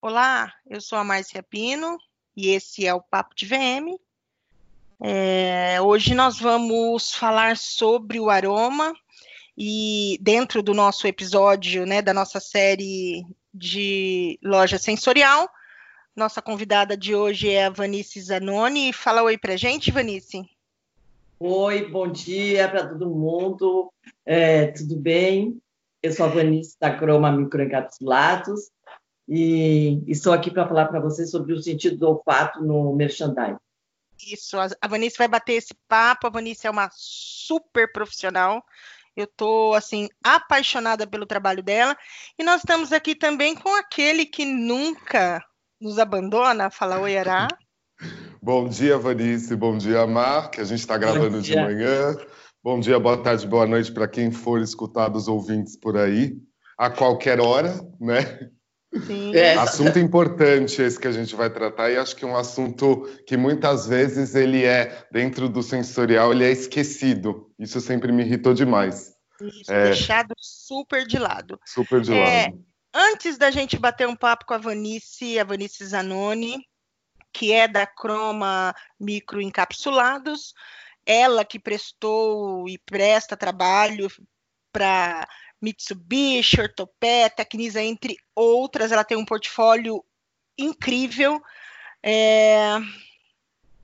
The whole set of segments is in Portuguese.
Olá, eu sou a Márcia Pino e esse é o Papo de VM. É, hoje nós vamos falar sobre o aroma e dentro do nosso episódio, né, da nossa série de loja sensorial, nossa convidada de hoje é a Vanice Zanoni. Fala oi pra gente, Vanice. Oi, bom dia para todo mundo. É, tudo bem? Eu sou a Vanice da Croma Microencapsulados e estou aqui para falar para vocês sobre o sentido do olfato no merchandising. Isso, a Vanice vai bater esse papo. A Vanice é uma super profissional. Eu estou assim apaixonada pelo trabalho dela e nós estamos aqui também com aquele que nunca nos abandona. Fala oi, Ará. Bom dia, Vanice. Bom dia, Mar, que a gente está gravando de manhã. Bom dia, boa tarde, boa noite para quem for escutar dos ouvintes por aí, a qualquer hora, né? Sim. É. Assunto importante esse que a gente vai tratar e acho que é um assunto que muitas vezes ele é dentro do sensorial ele é esquecido. Isso sempre me irritou demais. Isso, é... deixado super de lado. Super de é, lado. Antes da gente bater um papo com a Vanice, a Vanice Zanoni, que é da Croma Microencapsulados, ela que prestou e presta trabalho para Mitsubishi, Ortopé, Tecnisa, entre outras. Ela tem um portfólio incrível. É...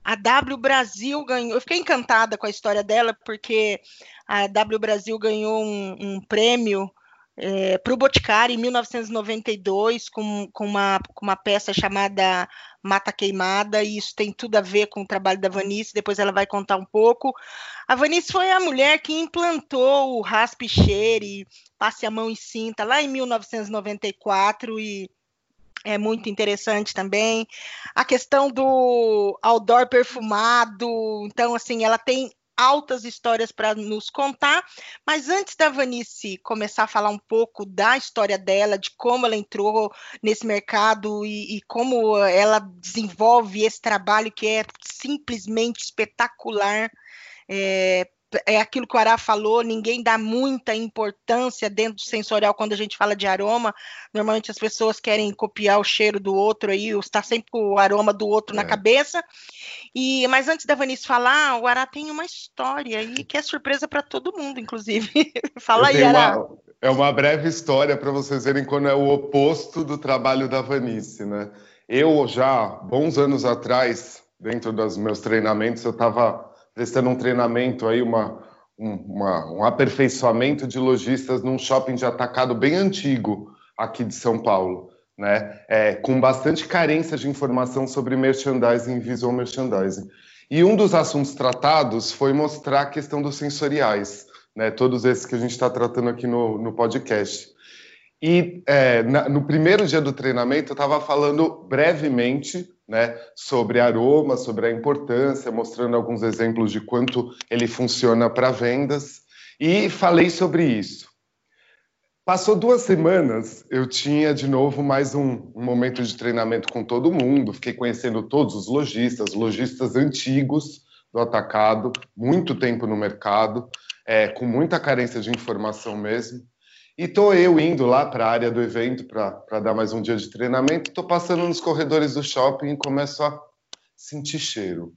A W Brasil ganhou. Eu fiquei encantada com a história dela, porque a W Brasil ganhou um, um prêmio é, para o Boticário em 1992 com, com, uma, com uma peça chamada Mata Queimada, e isso tem tudo a ver com o trabalho da Vanice, depois ela vai contar um pouco. A Vanice foi a mulher que implantou o raspe cheire, passe a mão e cinta, lá em 1994, e é muito interessante também. A questão do outdoor perfumado, então, assim, ela tem altas histórias para nos contar, mas antes da Vanice começar a falar um pouco da história dela, de como ela entrou nesse mercado e, e como ela desenvolve esse trabalho que é simplesmente espetacular, é, é aquilo que o Ará falou, ninguém dá muita importância dentro do sensorial quando a gente fala de aroma. Normalmente as pessoas querem copiar o cheiro do outro aí, está sempre com o aroma do outro é. na cabeça. E mas antes da Vanice falar, o Ará tem uma história aí que é surpresa para todo mundo, inclusive. Fala aí, Ará. Uma, é uma breve história para vocês verem quando é o oposto do trabalho da Vanice, né? Eu já, bons anos atrás, dentro dos meus treinamentos, eu estava prestando um treinamento aí, uma, um, uma, um aperfeiçoamento de lojistas num shopping de atacado bem antigo aqui de São Paulo, né? É, com bastante carência de informação sobre merchandising e visual merchandising. E um dos assuntos tratados foi mostrar a questão dos sensoriais, né? Todos esses que a gente está tratando aqui no, no podcast. E é, na, no primeiro dia do treinamento, eu estava falando brevemente né, sobre aroma, sobre a importância, mostrando alguns exemplos de quanto ele funciona para vendas, e falei sobre isso. Passou duas semanas, eu tinha de novo mais um, um, momento de treinamento com todo mundo, fiquei conhecendo todos os lojistas, lojistas antigos do atacado, muito tempo no mercado, é, com muita carência de informação mesmo. E tô eu indo lá para a área do evento para dar mais um dia de treinamento. Tô passando nos corredores do shopping e começo a sentir cheiro.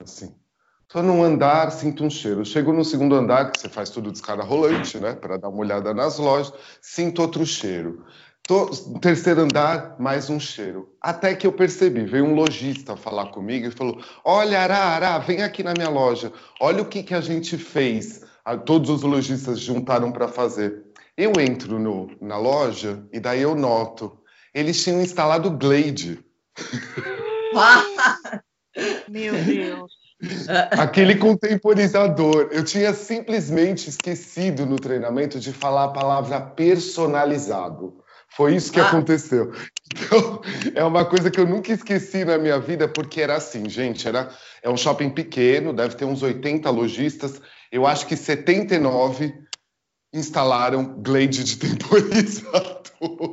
Assim. Tô num andar, sinto um cheiro. Chego no segundo andar, que você faz tudo de escada rolante, né? Para dar uma olhada nas lojas, sinto outro cheiro. Tô no terceiro andar, mais um cheiro. Até que eu percebi, veio um lojista falar comigo e falou: Olha, Ará, Ará, vem aqui na minha loja. Olha o que, que a gente fez. Todos os lojistas juntaram para fazer. Eu entro no, na loja e daí eu noto. Eles tinham instalado Glade. Meu Deus. Aquele contemporizador. Eu tinha simplesmente esquecido no treinamento de falar a palavra personalizado. Foi isso que ah. aconteceu. Então, é uma coisa que eu nunca esqueci na minha vida, porque era assim, gente, era é um shopping pequeno, deve ter uns 80 lojistas. Eu acho que 79 instalaram Glade de temporizador.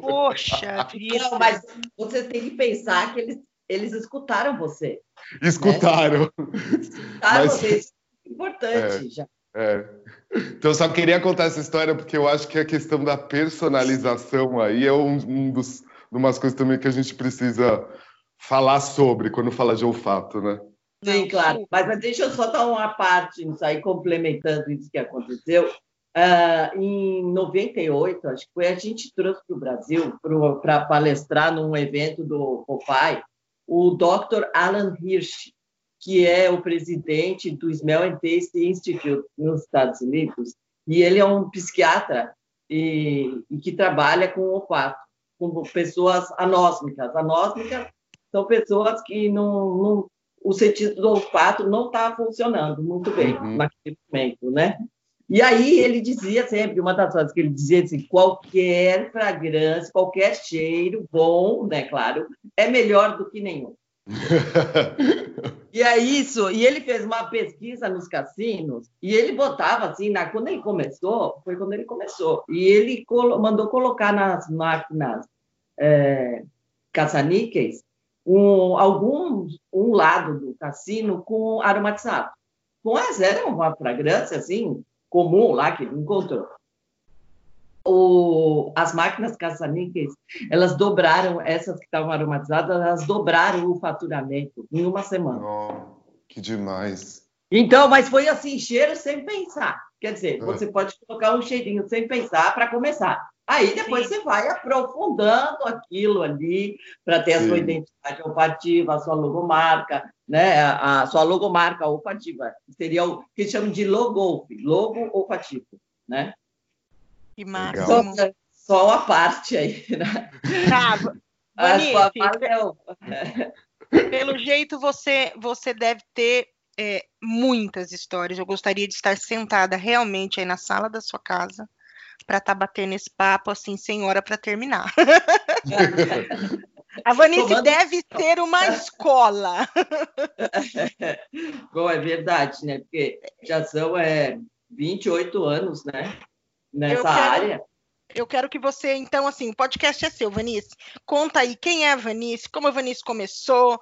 Poxa, não, mas você tem que pensar que eles, eles escutaram você. Escutaram. Né? Escutaram mas... você, isso é importante é, já. É. Então, só queria contar essa história porque eu acho que a questão da personalização aí é um, um dos, umas coisas também que a gente precisa falar sobre quando fala de olfato, né? Sim, claro. Mas deixa eu só dar uma parte nisso aí, complementando isso que aconteceu. Uh, em 98, acho que foi a gente trouxe para o Brasil para palestrar num evento do Popeye o Dr. Alan Hirsch, que é o presidente do Smell and Taste Institute nos Estados Unidos, e ele é um psiquiatra e, e que trabalha com olfato, com pessoas anósmicas. Anósmicas são pessoas que não, não o sentido do olfato não está funcionando muito bem uhum. naquele momento, né? E aí ele dizia sempre, uma das coisas que ele dizia assim, qualquer fragrância, qualquer cheiro bom, né, claro, é melhor do que nenhum. e é isso, e ele fez uma pesquisa nos cassinos, e ele botava assim, na, quando ele começou, foi quando ele começou, e ele colo, mandou colocar nas máquinas é, caça-níqueis um, algum um lado do cassino com aromatizado. Com essa era uma fragrância assim comum lá que ele encontrou. O, as máquinas caça-níqueis, elas dobraram, essas que estavam aromatizadas, elas dobraram o faturamento em uma semana. Oh, que demais. Então, mas foi assim, cheiro sem pensar. Quer dizer, é. você pode colocar um cheirinho sem pensar para começar. Aí depois Sim. você vai aprofundando aquilo ali para ter a sua identidade olfativa, a sua logomarca, né? A, sua logomarca olfativa. Seria o que chamam de logo, logo olfativo, né? Que máximo. Só, só a parte aí, né? Tá, a sua parte é... Pelo jeito, você, você deve ter é, muitas histórias. Eu gostaria de estar sentada realmente aí na sala da sua casa para estar tá batendo esse papo assim, sem hora para terminar. A Vanice Tomando... deve ter uma escola. Bom, é verdade, né? Porque já são é, 28 anos, né? Nessa quero... área. Eu quero que você, então, assim, o podcast é seu, Vanice. Conta aí quem é a Vanice, como a Vanice começou.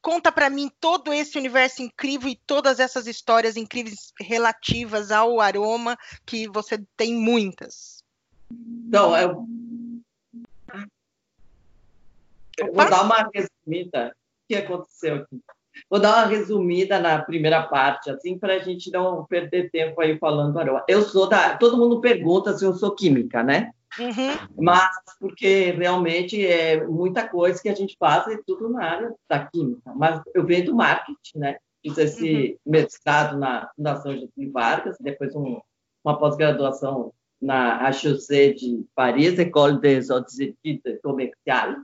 Conta para mim todo esse universo incrível e todas essas histórias incríveis relativas ao aroma, que você tem muitas. Então, eu, eu vou dar uma resumida. O que aconteceu aqui? Vou dar uma resumida na primeira parte, assim, para a gente não perder tempo aí falando. Eu sou da. Todo mundo pergunta se eu sou química, né? Uhum. Mas porque realmente é muita coisa que a gente faz é tudo na área da química. Mas eu venho do marketing, né? Fiz esse uhum. mestrado na Fundação Getúlio Vargas, depois um, uma pós-graduação na HEC de Paris, École des Hautes Études Commerciales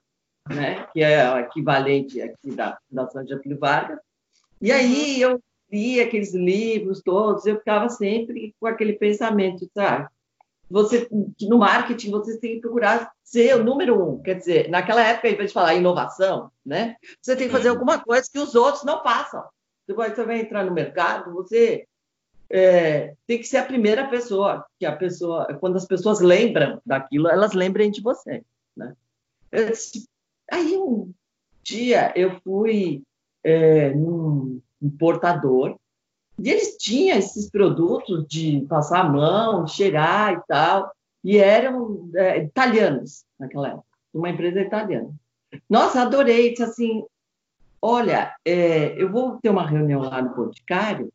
né, que é o equivalente aqui da Fundação Getúlio Vargas. E aí eu li aqueles livros todos, eu ficava sempre com aquele pensamento, sabe? Você, no marketing, você tem que procurar ser o número um. Quer dizer, naquela época, em vez de falar inovação, né, você tem que fazer alguma coisa que os outros não façam. Você vai, você vai entrar no mercado, você é, tem que ser a primeira pessoa, que a pessoa, quando as pessoas lembram daquilo, elas lembrem de você. Né? Eu disse, Aí um dia eu fui é, num importador e eles tinham esses produtos de passar a mão, cheirar e tal, e eram é, italianos naquela época, uma empresa italiana. Nossa, adorei, disse assim, olha, é, eu vou ter uma reunião lá no Boticário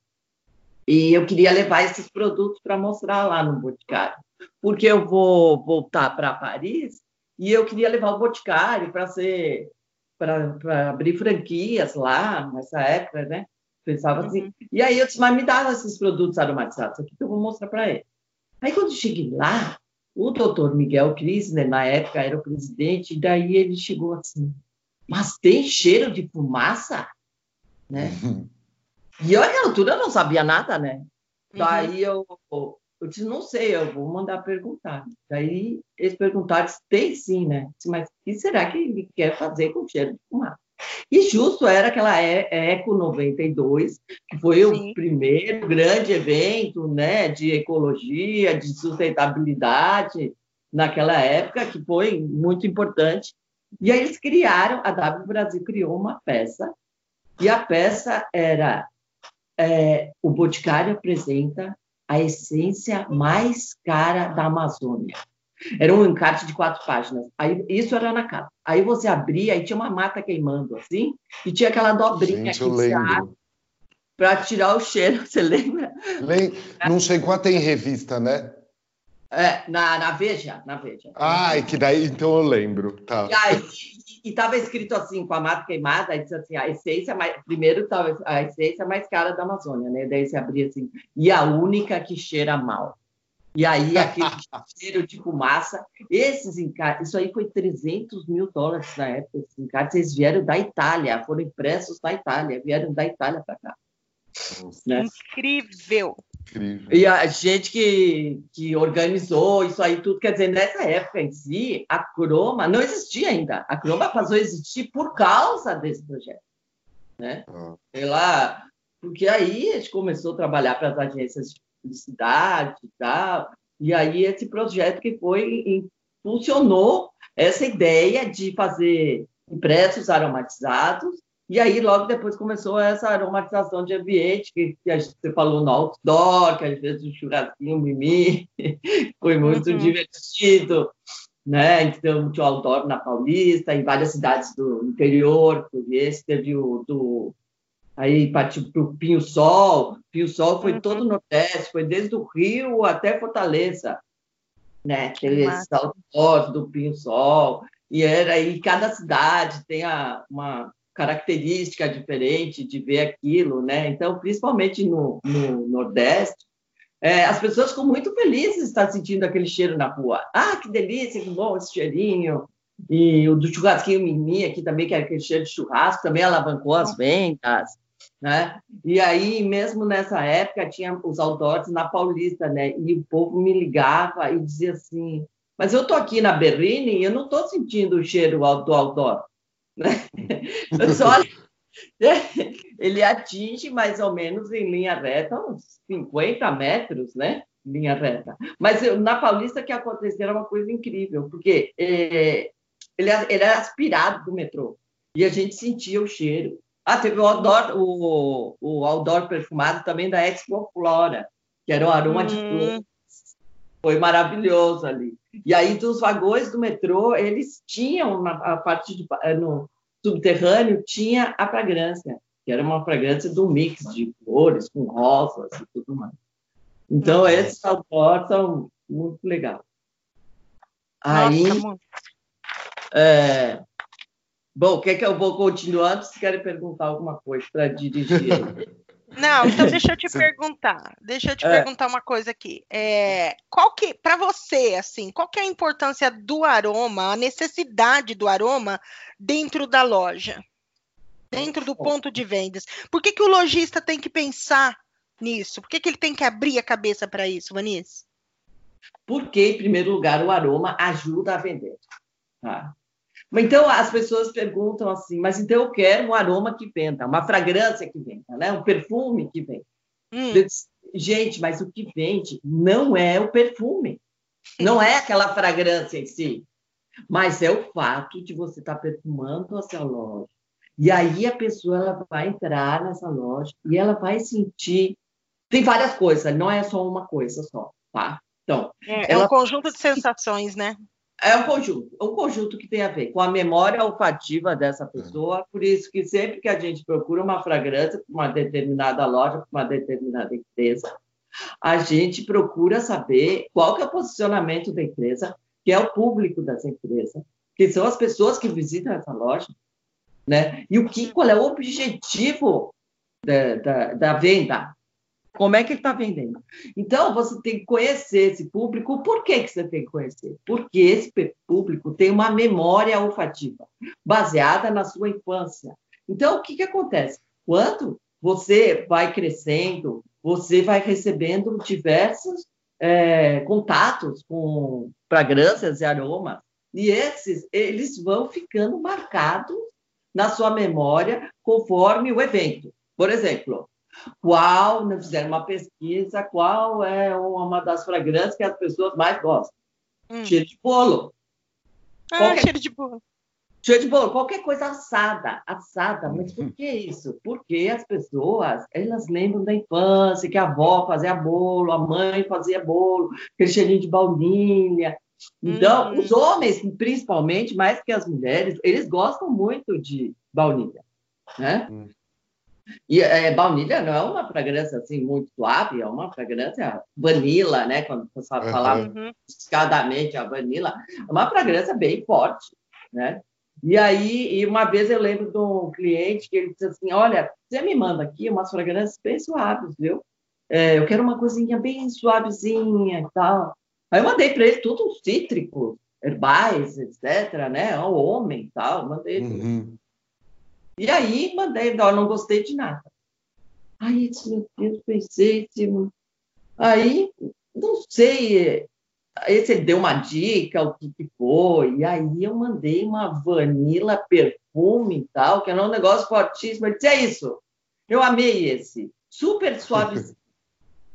e eu queria levar esses produtos para mostrar lá no Boticário, porque eu vou voltar para Paris e eu queria levar o Boticário para ser para abrir franquias lá nessa época, né? Pensava assim. Uhum. E aí eu disse, mas me dá esses produtos aromatizados aqui que eu vou mostrar para ele. Aí quando eu cheguei lá, o doutor Miguel Krisner, na época, era o presidente, e daí ele chegou assim, mas tem cheiro de fumaça? Né? Uhum. E eu, naquela altura, eu não sabia nada, né? Uhum. Daí eu eu disse, não sei, eu vou mandar perguntar. Daí eles perguntaram, tem sim, né? Disse, Mas o que será que ele quer fazer com cheiro de fumaça? E justo era aquela Eco 92, que foi sim. o primeiro grande evento né, de ecologia, de sustentabilidade naquela época, que foi muito importante. E aí eles criaram, a W Brasil criou uma peça, e a peça era é, o Boticário apresenta a essência mais cara da Amazônia. Era um encarte de quatro páginas. Aí, isso era na capa. Aí você abria e tinha uma mata queimando, assim, e tinha aquela dobrinha Gente, lembro. para tirar o cheiro. Você lembra? Lem... Não chegou a ter em revista, né? É, na, na Veja, na Veja. Ah, e que daí então eu lembro, tá. E aí, e estava escrito assim, com a mata queimada, aí disse assim, a essência mais, primeiro estava a essência mais cara da Amazônia, né? Daí se abria assim, e a única que cheira mal. E aí aquele cheiro de fumaça, esses encartes, isso aí foi 300 mil dólares na época, esses encartes, eles vieram da Itália, foram impressos na Itália, vieram da Itália para cá. Né? Incrível! Incrível. E a gente que, que organizou isso aí tudo, quer dizer, nessa época em si, a Croma não existia ainda. A Croma passou a existir por causa desse projeto. Né? Ah. Ela, porque aí a gente começou a trabalhar para as agências de publicidade e tal, e aí esse projeto que foi, funcionou essa ideia de fazer impressos aromatizados e aí, logo depois, começou essa aromatização de ambiente, que, que a gente, falou no outdoor, que às vezes o churrasquinho, mimi, foi muito uhum. divertido. Né? Então, tinha o outdoor na Paulista, em várias cidades do interior, esse teve o do... Aí partiu para o Pinho Sol, Pinho Sol foi uhum. todo o Nordeste, foi desde o Rio até Fortaleza, né? Teve esses outdoors do Pinho Sol, e era aí cada cidade tem a, uma característica diferente de ver aquilo, né? Então, principalmente no, no Nordeste, é, as pessoas ficam muito felizes de estar sentindo aquele cheiro na rua. Ah, que delícia, que bom esse cheirinho. E o do churrasquinho Mimi aqui também, que é aquele cheiro de churrasco, também alavancou as vendas, né? E aí, mesmo nessa época, tinha os outdoors na Paulista, né? E o povo me ligava e dizia assim, mas eu tô aqui na Berrine e eu não estou sentindo o cheiro do outdoor. Né? Só, ele atinge mais ou menos em linha reta uns 50 metros, né? Linha reta. Mas na Paulista que aconteceu era uma coisa incrível, porque é, ele, ele era aspirado do metrô e a gente sentia o cheiro. Ah, teve o outdoor, o, o outdoor perfumado também da Expo Flora, que era um aroma hum. de flor. Foi maravilhoso ali. E aí, dos vagões do metrô, eles tinham, na a parte de, eh, no subterrâneo, tinha a fragrância, que era uma fragrância do mix de flores com rosas e tudo mais. Então, Nossa. esses sabores são muito legais. Aí, é, bom, quer que eu vou continuando? Se querem perguntar alguma coisa para dirigir? Não, então deixa eu te perguntar. Deixa eu te é. perguntar uma coisa aqui. É, qual que, para você, assim, qual que é a importância do aroma, a necessidade do aroma dentro da loja, dentro do ponto de vendas? Por que, que o lojista tem que pensar nisso? Por que, que ele tem que abrir a cabeça para isso, Vanice? Porque, em primeiro lugar, o aroma ajuda a vender. Tá? Então, as pessoas perguntam assim, mas então eu quero um aroma que venda, uma fragrância que venda, né? um perfume que venda. Hum. Gente, mas o que vende não é o perfume, não é aquela fragrância em si, mas é o fato de você estar tá perfumando a sua loja. E aí a pessoa ela vai entrar nessa loja e ela vai sentir. Tem várias coisas, não é só uma coisa só, tá? Então, é, ela... é um conjunto de sensações, né? É um conjunto, um conjunto que tem a ver com a memória olfativa dessa pessoa, por isso que sempre que a gente procura uma fragrância para uma determinada loja, para uma determinada empresa, a gente procura saber qual que é o posicionamento da empresa, que é o público dessa empresa, que são as pessoas que visitam essa loja, né? E o que, qual é o objetivo da, da, da venda, como é que ele está vendendo? Então, você tem que conhecer esse público. Por que, que você tem que conhecer? Porque esse público tem uma memória olfativa baseada na sua infância. Então, o que, que acontece? Quando você vai crescendo, você vai recebendo diversos é, contatos com fragrâncias e aromas, e esses eles vão ficando marcados na sua memória conforme o evento. Por exemplo, qual, né, fizeram uma pesquisa, qual é uma das fragrâncias que as pessoas mais gostam? Hum. Cheiro de bolo. Ah, qualquer... cheiro de bolo. Cheiro de bolo, qualquer coisa assada, assada. Mas por que isso? Porque as pessoas, elas lembram da infância, que a avó fazia bolo, a mãe fazia bolo, aquele cheirinho de baunilha, Então, uhum. os homens, principalmente, mais que as mulheres, eles gostam muito de baunilha, né? Uhum. E é, baunilha não é uma fragrância assim muito suave, é uma fragrância vanilla, né? Quando você fala uhum. escadamente a vanilla, é uma fragrância bem forte, né? E aí, e uma vez eu lembro de um cliente que ele disse assim: Olha, você me manda aqui umas fragrâncias bem suaves, viu? É, eu quero uma coisinha bem suavezinha e tal. Aí eu mandei para ele tudo cítrico, herbais, etc., né? O homem e tal, mandei. Uhum. E aí mandei, não, não gostei de nada. Aí disse, meu Deus, pensei, aí, não sei, aí você deu uma dica, o que, que foi, e aí eu mandei uma vanilla perfume e tal, que era um negócio fortíssimo, ele disse, é isso, eu amei esse, super suave.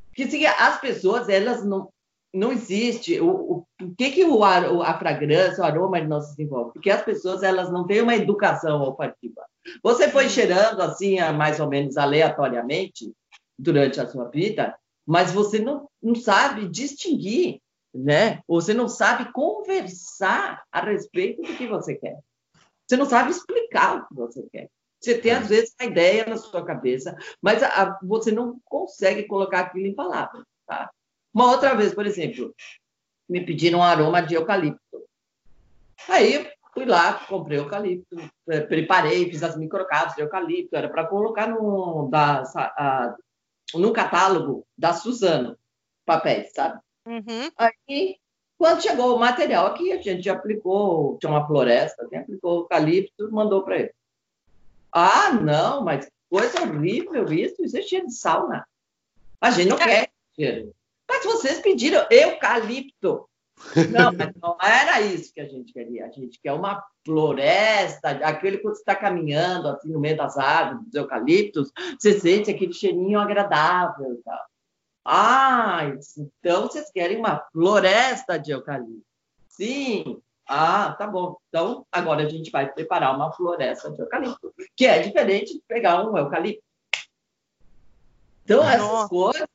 Porque assim, as pessoas, elas não, não existe. O, o, o que, que o, a fragrância, o aroma não se desenvolve? Porque as pessoas elas não têm uma educação olfativa. Você foi cheirando assim, mais ou menos aleatoriamente, durante a sua vida, mas você não, não sabe distinguir, né? Você não sabe conversar a respeito do que você quer. Você não sabe explicar o que você quer. Você tem, às vezes, uma ideia na sua cabeça, mas a, a, você não consegue colocar aquilo em palavras. Tá? Uma outra vez, por exemplo, me pediram um aroma de eucalipto. Aí fui lá, comprei eucalipto, eh, preparei, fiz as microcapas de eucalipto, era para colocar no, da, a, no catálogo da Suzano, papéis, sabe? Uhum. Aí, quando chegou o material aqui, a gente aplicou, tinha uma floresta, né? aplicou eucalipto, mandou para ele. Ah, não, mas coisa horrível isso, isso é cheio de sauna. A gente não é. quer cheiro. Mas vocês pediram eucalipto. Não, mas não era isso que a gente queria. A gente quer uma floresta, aquele que você está caminhando assim no meio das árvores, dos eucaliptos, você sente aquele cheirinho agradável tal. Ah, então vocês querem uma floresta de eucalipto. Sim. Ah, tá bom. Então, agora a gente vai preparar uma floresta de eucalipto, que é diferente de pegar um eucalipto. Então, essas coisas,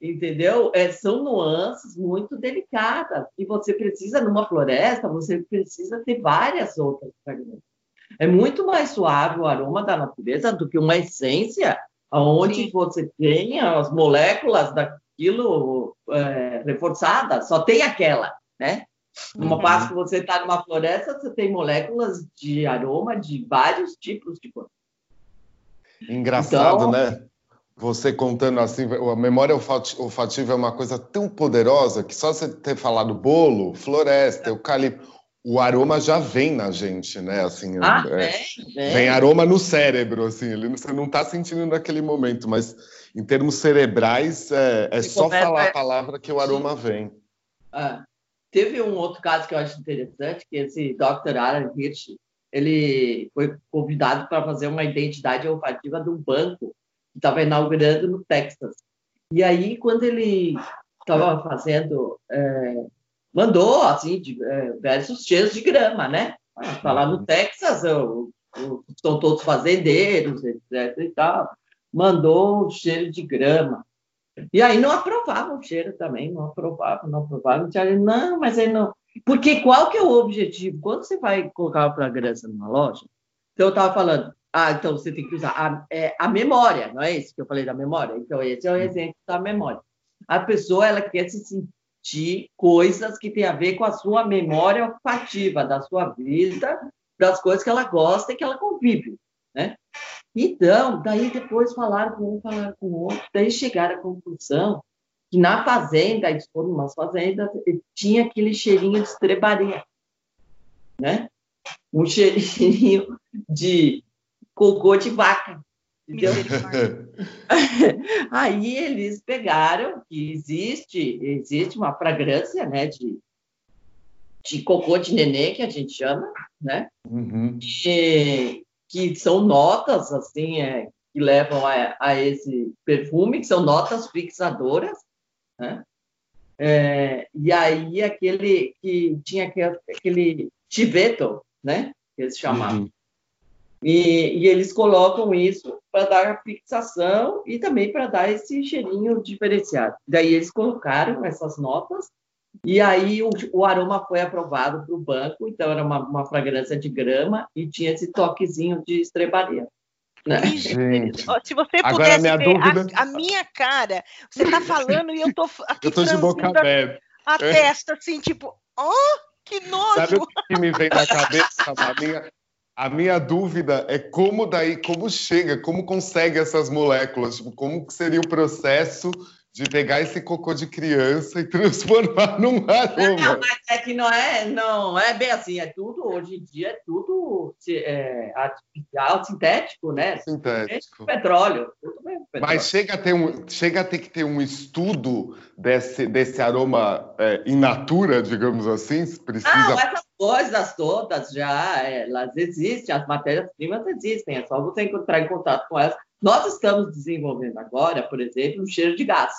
entendeu? É, são nuances muito delicadas. E você precisa, numa floresta, você precisa ter várias outras fragranças. É muito mais suave o aroma da natureza do que uma essência onde Sim. você tem as moléculas daquilo é, reforçadas, só tem aquela, né? Numa uhum. parte que você está numa floresta, você tem moléculas de aroma de vários tipos de coisa. Engraçado, então, né? Você contando assim, a memória olfativa é uma coisa tão poderosa que só você ter falado bolo, floresta, eucalipto, o aroma já vem na gente, né? Assim, ah, é, vem, vem aroma no cérebro, assim, você não está sentindo naquele momento, mas em termos cerebrais é, é só falar a palavra que o aroma vem. Ah, teve um outro caso que eu acho interessante, que esse Dr. Alan Hirsch, ele foi convidado para fazer uma identidade olfativa de um banco estava inaugurando no Texas. E aí, quando ele estava fazendo, é, mandou, assim, diversos cheiros de grama, né? Está lá no. Texas, eu, eu, são todos fazendeiros, etc e tal. Mandou um cheiro de grama. E aí não aprovava o cheiro também, não aprovava, não aprovava. Não, mas aí não. Porque qual que é o objetivo? Quando você vai colocar uma fragrância numa loja, então eu estava falando, ah, então você tem que usar a, é, a memória, não é isso que eu falei da memória? Então, esse é o exemplo da memória. A pessoa ela quer se sentir coisas que têm a ver com a sua memória olfativa, da sua vida, das coisas que ela gosta e que ela convive, né? Então, daí depois falaram com um, falaram com o outro, daí chegaram à conclusão que na fazenda, eles foram umas fazendas, tinha aquele cheirinho de estrebaria, né? Um cheirinho de cocô de vaca. Entendeu? Aí eles pegaram que existe, existe uma fragrância, né, de, de cocô de nenê, que a gente chama, né? Uhum. E, que são notas, assim, é, que levam a, a, esse perfume, que são notas fixadoras, né? É, e aí aquele que tinha aquele, aquele né? Que eles chamavam. Uhum. E, e eles colocam isso para dar fixação e também para dar esse cheirinho diferenciado. Daí eles colocaram essas notas E aí o, o aroma foi aprovado para o banco, então era uma, uma fragrância de grama e tinha esse toquezinho de estrebaria. Né? Gente, se você Agora, pudesse ver dúvida... a, a, minha cara, você está falando e eu estou aqui Eu tô de boca aberta. A testa, assim, tipo, oh, que nojo! Sabe o que me vem na cabeça, minha, a minha dúvida é como daí, como chega, como consegue essas moléculas, tipo, como seria o processo de pegar esse cocô de criança e transformar num aroma. Não, mas é que não é, não é bem assim, é tudo, hoje em dia é tudo é, artificial, sintético, né? Sintético. Petróleo, petróleo. Mas chega a, ter um, chega a ter que ter um estudo desse, desse aroma é, in natura, digamos assim? Precisa... Não, essas coisas todas já, elas existem, as matérias-primas existem, é só você entrar em contato com elas nós estamos desenvolvendo agora, por exemplo, um cheiro de gás.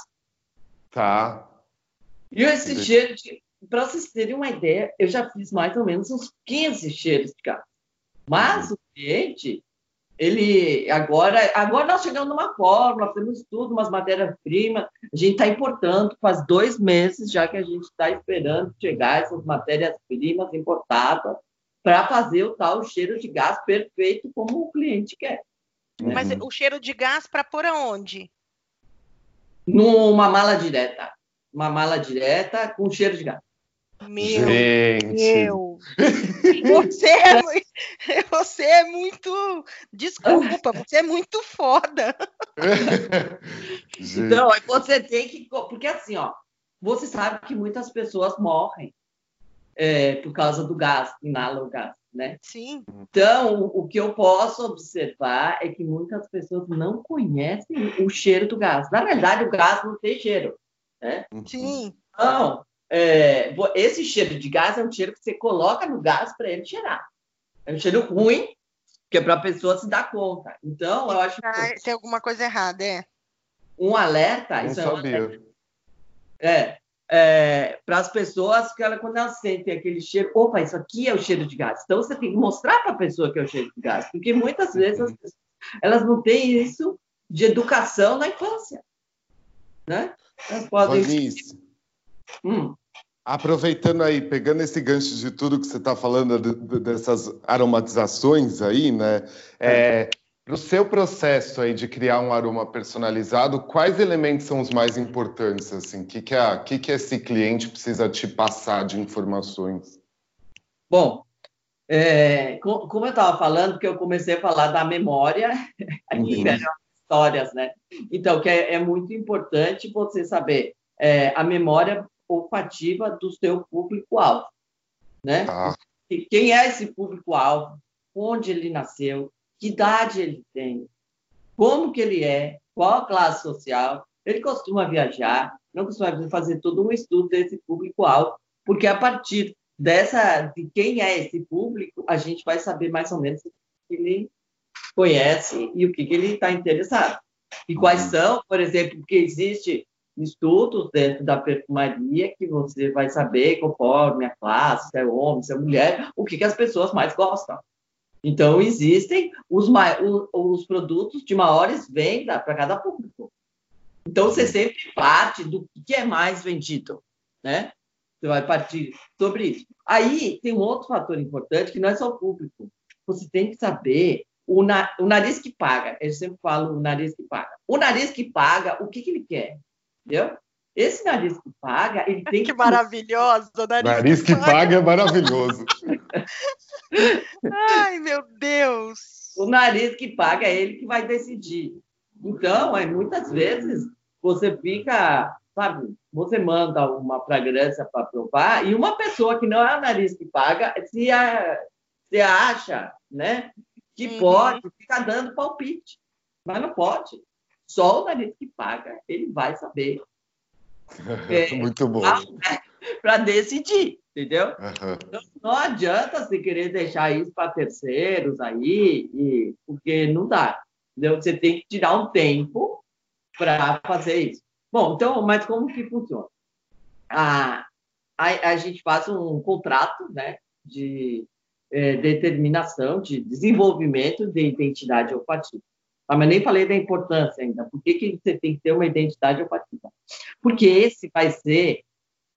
Tá. E esse Entendi. cheiro de. Para vocês terem uma ideia, eu já fiz mais ou menos uns 15 cheiros de gás. Mas uhum. o cliente, ele agora, agora nós chegamos numa fórmula, temos tudo, umas matérias-primas, a gente está importando, faz dois meses já que a gente está esperando chegar essas matérias-primas importadas para fazer o tal cheiro de gás perfeito como o cliente quer. Mas uhum. o cheiro de gás para pôr aonde? Numa mala direta. Uma mala direta com cheiro de gás. Meu Deus! Você é, muito, você é muito. Desculpa, você é muito foda. então, você tem que. Porque assim, ó, você sabe que muitas pessoas morrem é, por causa do gás, inalam o gás né? Sim. Então, o que eu posso observar é que muitas pessoas não conhecem o cheiro do gás. Na verdade, o gás não tem cheiro, né? Sim. Então, é, esse cheiro de gás é um cheiro que você coloca no gás para ele cheirar. É um cheiro ruim, que é para a pessoa se dar conta. Então, eu acho que... Tem alguma coisa errada, é? Um alerta... Não isso sabia. É, um alerta, é, é, para as pessoas que ela, quando elas sentem aquele cheiro, opa, isso aqui é o cheiro de gás. Então você tem que mostrar para a pessoa que é o cheiro de gás, porque muitas vezes as pessoas, elas não têm isso de educação na infância, né? Elas podem. Hum. Aproveitando aí, pegando esse gancho de tudo que você está falando de, de, dessas aromatizações aí, né? É, no seu processo aí de criar um aroma personalizado, quais elementos são os mais importantes? Assim, o que, que, a, que, que esse cliente precisa te passar de informações? Bom, é, como eu estava falando, que eu comecei a falar da memória, aqui uhum. histórias, né? Então, que é, é muito importante você saber é, a memória olfativa do seu público-alvo, né? Ah. quem é esse público-alvo? Onde ele nasceu? Que idade ele tem, como que ele é, qual a classe social, ele costuma viajar, não costuma fazer todo um estudo desse público-alvo, porque a partir dessa, de quem é esse público, a gente vai saber mais ou menos o que ele conhece e o que, que ele está interessado. E quais uhum. são, por exemplo, porque existe estudos dentro da perfumaria que você vai saber, conforme a classe, se é homem, se é mulher, o que, que as pessoas mais gostam. Então, existem os, os produtos de maiores vendas para cada público. Então, você sempre parte do que é mais vendido, né? Você vai partir sobre isso. Aí, tem um outro fator importante que não é só o público. Você tem que saber o, na, o nariz que paga. Eu sempre falo o nariz que paga. O nariz que paga, o que, que ele quer? Entendeu? Esse nariz que paga, ele tem que. Que maravilhoso! Nariz, nariz que, que paga. paga é maravilhoso. Ai, meu Deus! O nariz que paga é ele que vai decidir. Então, é, muitas vezes você fica, sabe, você manda uma fragrância para provar e uma pessoa que não é o nariz que paga se, a, se acha, né, que uhum. pode ficar dando palpite, mas não pode. Só o nariz que paga, ele vai saber. É, Muito bom. Para decidir entendeu? Uhum. Então, não adianta você querer deixar isso para terceiros aí, e, porque não dá. Entendeu? Você tem que tirar um tempo para fazer isso. Bom, então, mas como que funciona? A, a, a gente faz um contrato né, de é, determinação, de desenvolvimento de identidade olfativa. Ah, mas nem falei da importância ainda. Por que, que você tem que ter uma identidade olfativa? Porque esse vai ser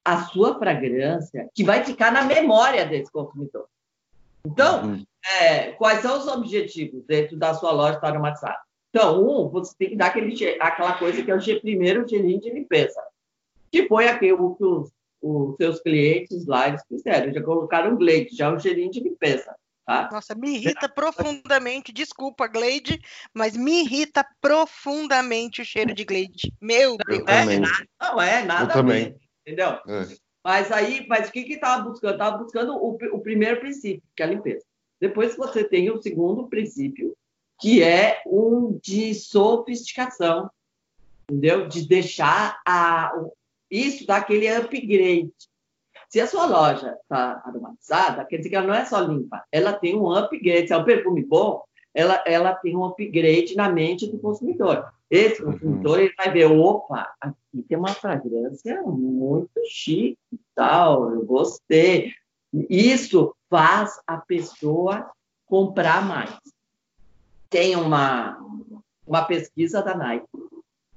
a sua fragrância que vai ficar na memória desse consumidor. Então, uhum. é, quais são os objetivos dentro da sua loja aromatizada? Então, um, você tem que dar aquele, aquela coisa que é o primeiro gelinho de limpeza, que foi aquilo que os, os seus clientes lá eles fizeram, já colocaram Glade, já é um gelinho de limpeza. Tá? Nossa, me irrita profundamente, desculpa, Glade, mas me irrita profundamente o cheiro de Glade. Meu Deus. Não é, nada, não é nada. Eu também. Entendeu? É. Mas aí, mas o que que estava buscando? Estava buscando o, o primeiro princípio, que é a limpeza. Depois você tem o segundo princípio, que é um de sofisticação, entendeu? De deixar a, isso daquele upgrade. Se a sua loja está aromatizada, quer dizer que ela não é só limpa, ela tem um upgrade. Se é um perfume bom, ela, ela tem um upgrade na mente do consumidor. Esse uhum. consumidor ele vai ver, opa, aqui tem uma fragrância muito chique e tal, eu gostei. Isso faz a pessoa comprar mais. Tem uma, uma pesquisa da Nike,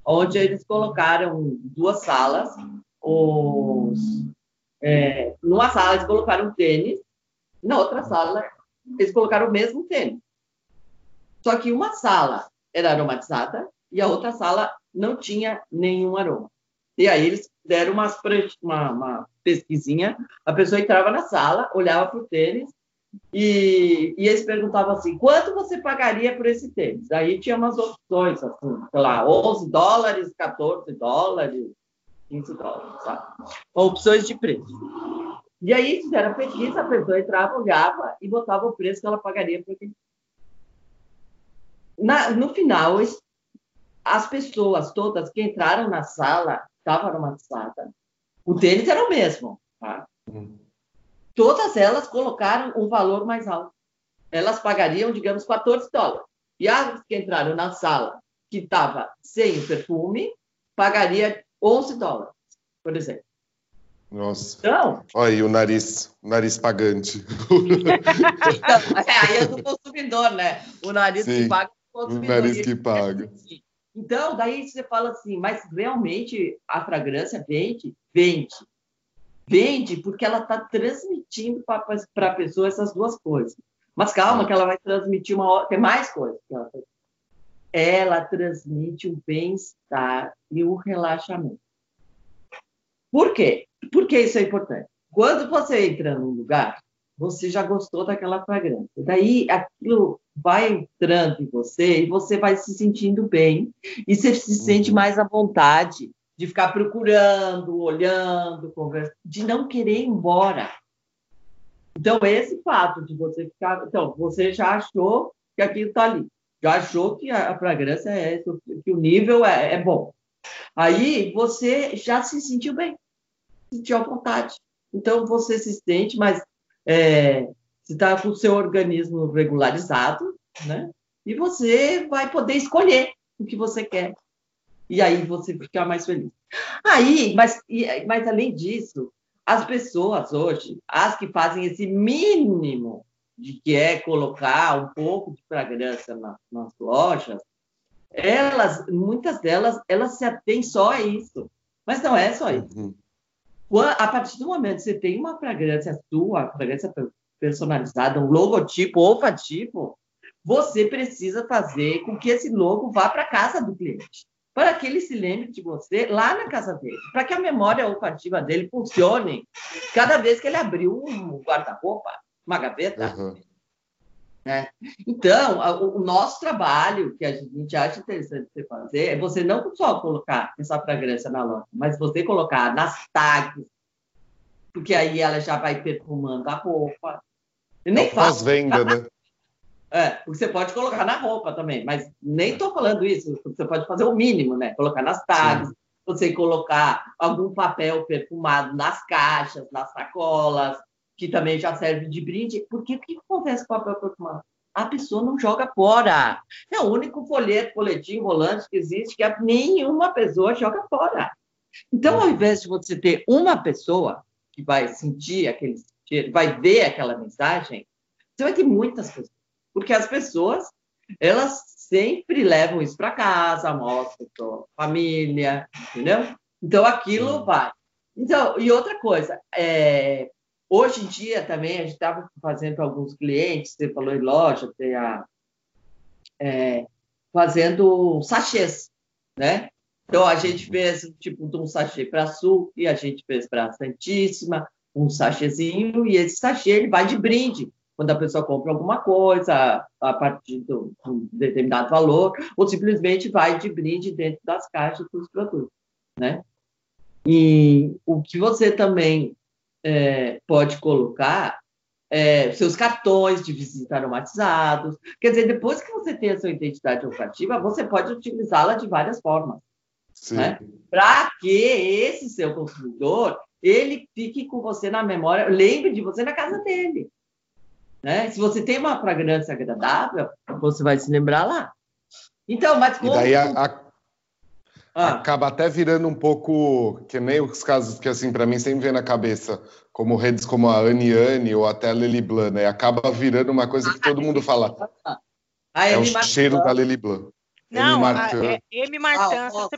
onde eles colocaram duas salas, os, é, numa sala eles colocaram tênis, na outra sala eles colocaram o mesmo tênis. Só que uma sala era aromatizada e a outra sala não tinha nenhum aroma. E aí eles deram umas, uma, uma pesquisinha, a pessoa entrava na sala, olhava para o tênis e, e, eles perguntavam assim, quanto você pagaria por esse tênis? Aí tinha umas opções, assim, sei lá, 11 dólares, 14 dólares, 15 dólares, sabe? Opções de preço. E aí fizeram a pesquisa, a pessoa entrava, olhava e botava o preço que ela pagaria por aquele na, no final, as pessoas todas que entraram na sala estavam aromatizadas. O tênis era o mesmo. Tá? Hum. Todas elas colocaram o valor mais alto. Elas pagariam, digamos, 14 dólares. E as que entraram na sala, que estava sem o perfume, pagaria 11 dólares, por exemplo. Nossa. Então, Olha aí o nariz, o nariz pagante. então, é, aí é do consumidor, né? O nariz Sim. que paga o nariz que paga. Então, daí você fala assim, mas realmente a fragrância vende? Vende. Vende porque ela está transmitindo para a pessoa essas duas coisas. Mas calma, que ela vai transmitir uma tem mais coisas. Ela, ela transmite o bem-estar e o relaxamento. Por quê? Por que isso é importante? Quando você entra num lugar, você já gostou daquela fragrância. Daí aquilo vai entrando em você e você vai se sentindo bem e você se sente uhum. mais à vontade de ficar procurando, olhando, conversando, de não querer ir embora. Então, esse fato de você ficar. Então, você já achou que aquilo está ali, já achou que a, fragrância é que o nível é, é bom. Aí você já se sentiu bem, sentiu à vontade. Então, você se sente mais é, está com o seu organismo regularizado, né? E você vai poder escolher o que você quer. E aí você fica mais feliz. Aí, mas, mas além disso, as pessoas hoje, as que fazem esse mínimo de que é colocar um pouco de fragrância nas, nas lojas, elas, muitas delas, elas se atêm só a isso. Mas não é só isso. Uhum a partir do momento que você tem uma fragrância sua, fragrância personalizada, um logotipo olfativo, você precisa fazer com que esse logo vá para a casa do cliente, para que ele se lembre de você lá na casa dele, para que a memória olfativa dele funcione cada vez que ele abriu um guarda-roupa, uma gaveta. Uhum. Né? Então, o, nosso trabalho, que a gente acha interessante você fazer, é você não só colocar essa fragrância na loja, mas você colocar nas tags, porque aí ela já vai perfumando a roupa. Eu nem faço. venda né? É, porque você pode colocar na roupa também, mas nem estou falando isso. Você pode fazer o mínimo, né? Colocar nas tags, Sim. você colocar algum papel perfumado nas caixas, nas sacolas, que também já serve de brinde, porque o que acontece com o papel perfumado? A pessoa não joga fora. É o único folheto, folhetim, volante que existe que nenhuma pessoa joga fora. Então, ao invés de você ter uma pessoa que vai sentir cheiro, vai ver aquela mensagem, você vai ter muitas pessoas. Porque as pessoas, elas sempre levam isso para casa, mostram para a família, entendeu? Então, aquilo vai Então, e outra coisa, é, hoje em dia também a gente estava fazendo para alguns clientes, você falou em loja, tem a, é, fazendo sachês, né? Então a gente fez tipo de um sachê para Sul e a gente fez para Santíssima um sachêzinho e esse sachê ele vai de brinde quando a pessoa compra alguma coisa a partir de um determinado valor, ou simplesmente vai de brinde dentro das caixas dos produtos, né? E o que você também é, pode colocar é, seus cartões de visita aromatizados. Quer dizer, depois que você tem a sua identidade olfativa, você pode utilizá-la de várias formas. Né? Para que esse seu consumidor ele fique com você na memória, lembre de você na casa dele. Né? Se você tem uma fragrância agradável, você vai se lembrar lá. Então, mas como... E daí a, a... Ah. acaba até virando um pouco, que nem os casos que, assim, para mim sempre vem na cabeça, como redes como a Annie ou até a Lily Blanc, né? Acaba virando uma coisa que todo mundo fala. A é o cheiro da Lily Blanc. Não, M. Martin. A, é, M. Martin, ah, você,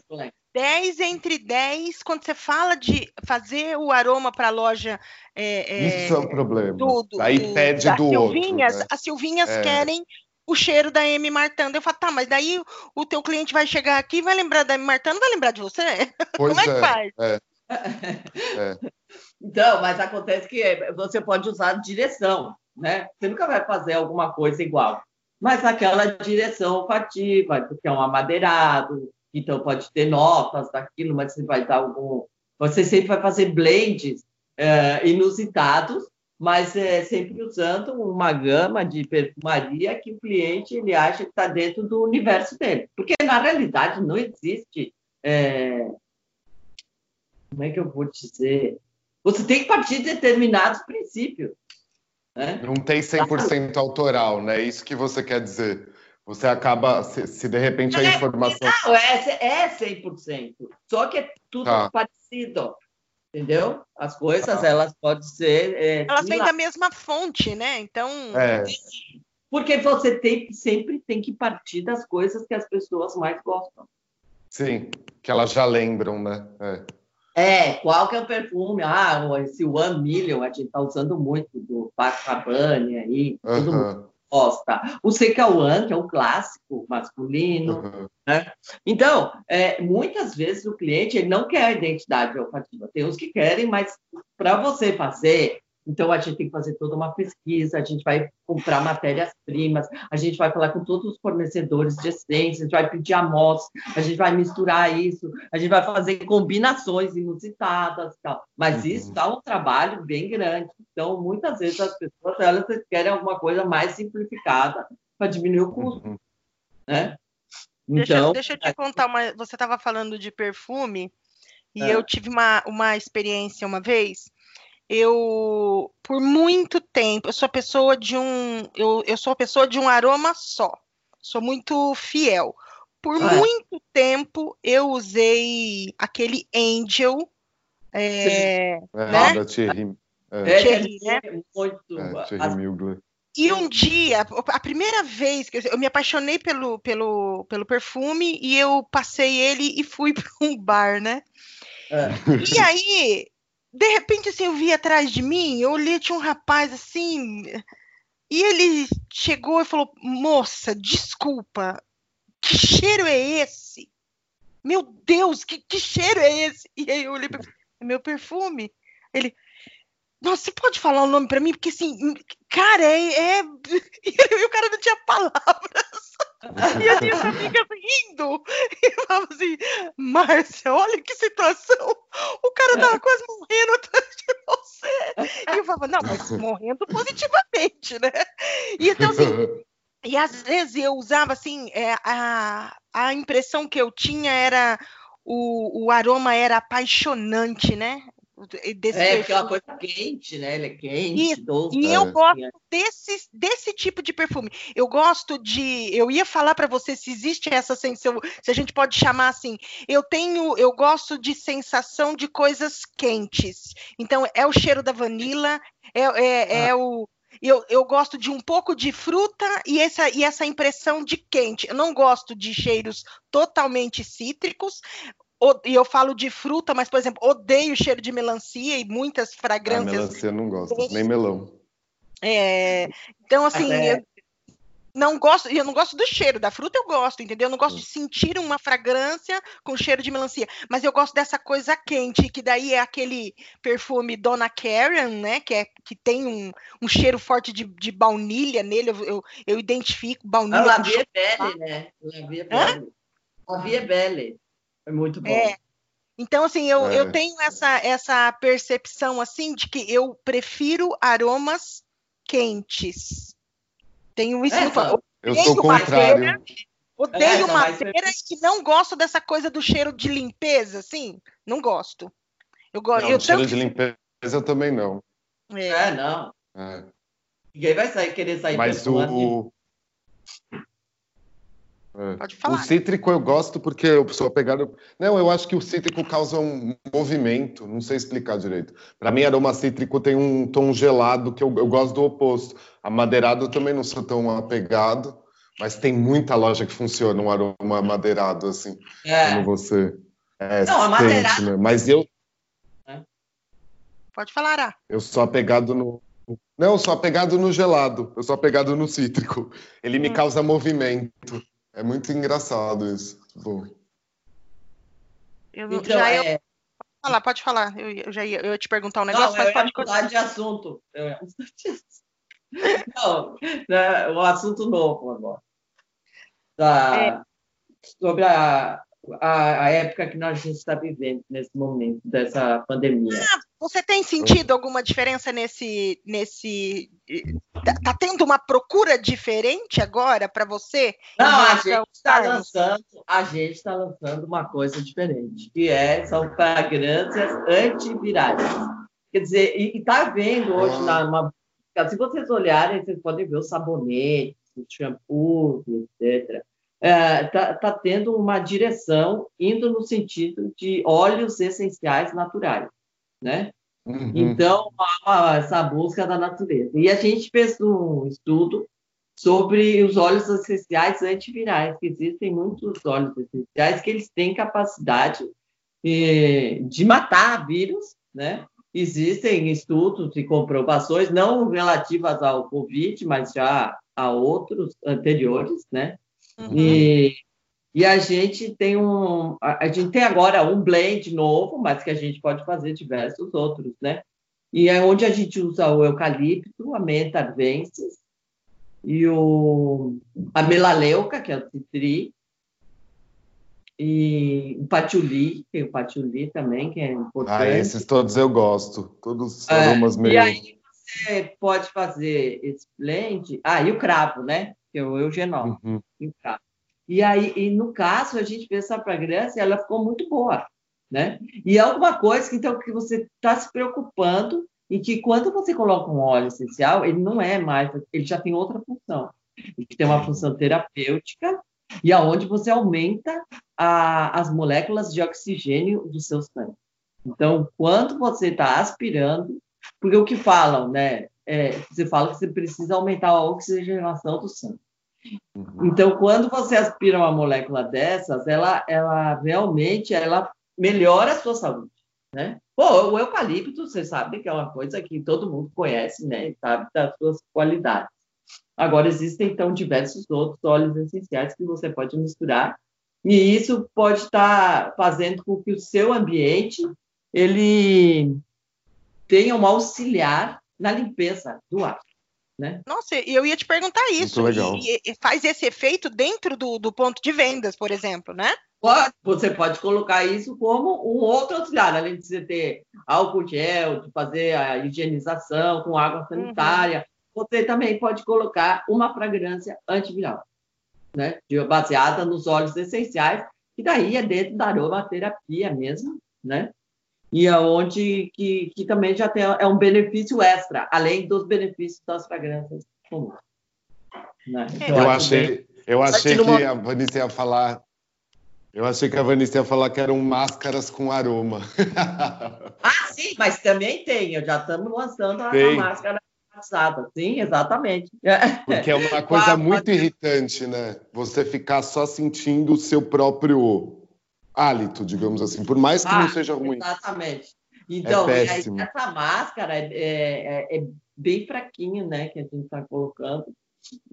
10 entre 10, quando você fala de fazer o aroma para a loja. É, Isso é, é um problema. Do, do, Aí pede do Silvinhas, outro. Né? As Silvinhas é. querem o cheiro da M. Martanda. Eu falo, tá, mas daí o teu cliente vai chegar aqui e vai lembrar da M. Martanda, não vai lembrar de você? Pois Como é, que faz? É. é. Então, mas acontece que você pode usar direção, né? Você nunca vai fazer alguma coisa igual. Mas aquela direção olfativa, porque é um amadeirado, então pode ter notas daquilo, mas você vai dar algum. Você sempre vai fazer blends é, inusitados, mas é, sempre usando uma gama de perfumaria que o cliente ele acha que está dentro do universo dele. Porque na realidade não existe. É... Como é que eu vou dizer? Você tem que partir de determinados princípios. Né? Não tem 100% autoral, né? Isso que você quer dizer. Você acaba, se, se de repente a é, informação. Não, é, é 100%. Só que é tudo tá. parecido. Entendeu? As coisas, tá. elas podem ser. É, elas vêm da mesma fonte, né? Então. É. Porque você tem, sempre tem que partir das coisas que as pessoas mais gostam. Sim, que elas já lembram, né? É. É, qual que é o perfume? Ah, esse One Million, a gente está usando muito do Paco Rabanne aí, uhum. todo mundo gosta. O Secauan, que é um clássico masculino. Uhum. Né? Então, é, muitas vezes o cliente ele não quer a identidade olfativa. Tem uns que querem, mas para você fazer, então a gente tem que fazer toda uma pesquisa, a gente vai comprar matérias-primas, a gente vai falar com todos os fornecedores de essências, a gente vai pedir amostras, a gente vai misturar isso, a gente vai fazer combinações inusitadas, tal. Mas uhum. isso dá um trabalho bem grande. Então, muitas vezes as pessoas elas querem alguma coisa mais simplificada para diminuir o custo, uhum. né? Então, deixa, deixa eu te é contar uma. Você estava falando de perfume e é. eu tive uma, uma experiência uma vez eu por muito tempo eu sou a pessoa de um eu, eu sou a pessoa de um aroma só sou muito fiel por ah, muito tempo eu usei aquele Angel é, é, né? da Thierry, é. Thierry, né? Muito, é, Thierry Mugler. E um dia, a primeira vez que eu, eu, me apaixonei pelo, pelo, pelo perfume e eu passei ele e fui para um bar, né? É. E aí de repente, assim, eu vi atrás de mim, eu olhei, tinha um rapaz assim, e ele chegou e falou: Moça, desculpa, que cheiro é esse? Meu Deus, que, que cheiro é esse? E aí eu olhei é meu perfume. Ele, nossa, você pode falar o nome para mim? Porque assim, cara, é. é... E o cara não tinha palavras. E as minhas amigas rindo. E falava assim, Márcia, olha que situação. O cara tava quase morrendo atrás de você. E eu falava, não, mas morrendo positivamente, né? E então, assim, e às vezes eu usava assim, é, a, a impressão que eu tinha era o, o aroma era apaixonante, né? Desse é, porque é uma coisa quente, né? Ele é quente, e, doce. E eu gosto desse, desse tipo de perfume. Eu gosto de. Eu ia falar para você se existe essa sensação, se a gente pode chamar assim. Eu tenho. Eu gosto de sensação de coisas quentes. Então, é o cheiro da vanila, é, é, é ah. o. Eu, eu gosto de um pouco de fruta e essa, e essa impressão de quente. Eu não gosto de cheiros totalmente cítricos, e eu falo de fruta, mas, por exemplo, odeio o cheiro de melancia e muitas A fragrâncias. melancia eu não gosto, nem melão. É, então, assim, Até- eu não gosto, e eu não gosto do cheiro da fruta, eu gosto, entendeu? Eu não gosto de sentir uma fragrância com cheiro de melancia, mas eu gosto dessa coisa quente, que daí é aquele perfume Donna Karen, né? Que, é, que tem um, um cheiro forte de, de baunilha nele, eu, eu, eu identifico A baunilha com La Vie. Belle, né? La Vie? Belle. La Vie Belle. É muito bom. É. Então, assim, eu, É. eu tenho essa, essa percepção, assim, de que eu prefiro aromas quentes. Tenho isso É, no só- Eu Odeio sou contrário. Odeio É, madeira e não gosto dessa coisa do cheiro de limpeza, assim. Não gosto. Eu gosto. Não, eu cheiro tanto de limpeza também não. é, É, não. É. Ninguém vai sair, querer sair Mas o. perfumando. É. Pode O falar. cítrico eu gosto porque eu sou pegado. Não, eu acho que o cítrico causa um movimento, não sei explicar direito. Para mim, aroma cítrico tem um tom gelado que eu, eu gosto do oposto. Amadeirado eu também não sou tão apegado, mas tem muita loja que funciona um aroma madeirado, assim, É. quando você. É, Não, amadeirado- né? Mas eu, Pode falar, Ará. eu sou apegado no. Não, eu sou apegado no gelado, eu sou apegado no cítrico. Ele me Hum. causa movimento. É muito engraçado isso. Tipo, Eu, não- Então, já é... falar, pode falar. Eu, eu já ia, eu ia te perguntar um Não, negócio, eu mas pode mudar continuar. de assunto. Eu ia. Não, né, um assunto novo agora. Da- Sobre a, a, a época que nós está vivendo nesse momento dessa pandemia. Você tem sentido alguma diferença nesse. nesse tá, tá tendo uma procura diferente agora para você? Não, a gente está lançando, a gente está lançando uma coisa diferente, que é são fragrâncias antivirais. Quer dizer, e está vendo hoje na uma, se vocês olharem, vocês podem ver os sabonetes, os shampoos, etc. Está tá tendo uma direção indo no sentido de óleos essenciais naturais, né? uhum. Então, há essa busca da natureza. E a gente fez um estudo sobre os óleos essenciais antivirais, que existem muitos óleos essenciais que eles têm capacidade eh, de matar vírus, né? Existem estudos e comprovações, não relativas ao Covid, mas já a outros anteriores, né? Uhum. E, e a gente tem um, a, a gente tem agora um blend novo, mas que a gente pode fazer diversos outros, né? E é onde a gente usa o eucalipto, a menta arvensis e o a melaleuca, que é o citri, e o patchouli, tem o patchouli também, que é importante. Ah, esses todos eu gosto. Todos os É, aromas meio. E aí você pode fazer esse blend. Ah, e o cravo, né? Que é o eugenol. Uhum. e aí, e no caso, a gente fez essa fragrância, ela ficou muito boa, né? E é alguma coisa que então que você está se preocupando e que quando você coloca um óleo essencial, ele não é mais, ele já tem outra função. Ele tem uma função terapêutica e aonde você aumenta a, as moléculas de oxigênio do seu sangue. Então, quando você está aspirando, porque o que falam, né? É, você fala que você precisa aumentar a oxigenação do sangue. Uhum. Então, quando você aspira uma molécula dessas, ela, ela realmente ela melhora a sua saúde, né? Pô, o eucalipto, você sabe que é uma coisa que todo mundo conhece, né? Sabe das suas qualidades. Agora, existem, então, diversos outros óleos essenciais que você pode misturar e isso pode estar fazendo com que o seu ambiente ele tenha um auxiliar na limpeza do ar. Né? Nossa, eu ia te perguntar isso. E, e faz esse efeito dentro do, do ponto de vendas, por exemplo, né? Pode, você pode colocar isso como um outro auxiliar, além de você ter álcool gel, de fazer a higienização com água sanitária, uhum. você também pode colocar uma fragrância antiviral, né? baseada nos óleos essenciais, que daí é dentro da aromaterapia mesmo, né? E aonde que, que também já tem é um benefício extra, além dos benefícios das fragrâncias comuns. Né? Então, eu achei, eu achei que a Vanessa ia falar eu achei que a Vanessa ia falar que eram máscaras com aroma. ah, sim, mas também tem. Já estamos lançando a, a máscara passada. Sim, exatamente. Porque é uma coisa muito irritante, né? Você ficar só sentindo o seu próprio hálito, digamos assim, por mais que ah, não seja ruim. Exatamente. Então, é aí, essa máscara é, é, é, bem fraquinha, né, que a gente está colocando,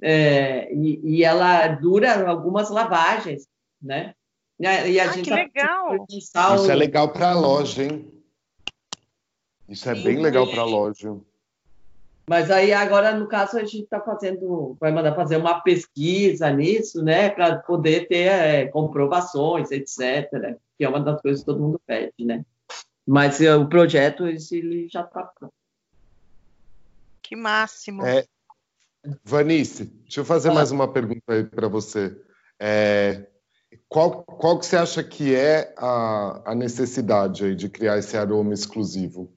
é, e, e, ela dura algumas lavagens, né? E a, e a ah, gente que tá legal! Isso é legal para a loja, hein? Isso é Sim, bem legal para a loja. Mas aí agora, no caso, a gente está fazendo, vai mandar fazer uma pesquisa nisso, né, para poder ter é, comprovações, etc. Que é uma das coisas que todo mundo pede, né? Mas é, o projeto esse, ele já está pronto. Que máximo. É, Vanice, deixa eu fazer mais uma pergunta aí para você. É, qual, qual que você acha que é a, a necessidade aí de criar esse aroma exclusivo?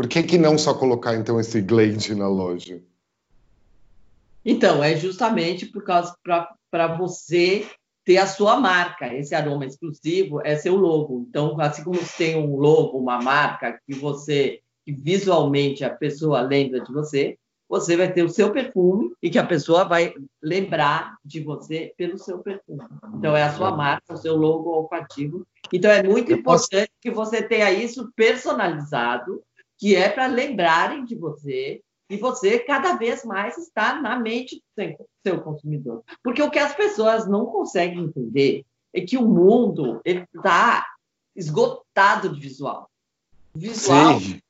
Por que, que não só colocar então esse Glade na loja? Então, é justamente por causa para você ter a sua marca. Esse aroma exclusivo é seu logo. Então, assim como você tem um logo, uma marca que você que visualmente a pessoa lembra de você, você vai ter o seu perfume e que a pessoa vai lembrar de você pelo seu perfume. Então, é a sua marca, o seu logo olfativo. Então, é muito importante que você tenha isso personalizado que é para lembrarem de você e você cada vez mais está na mente do seu consumidor. Porque o que as pessoas não conseguem entender é que o mundo está esgotado de visual. Visual, Sim.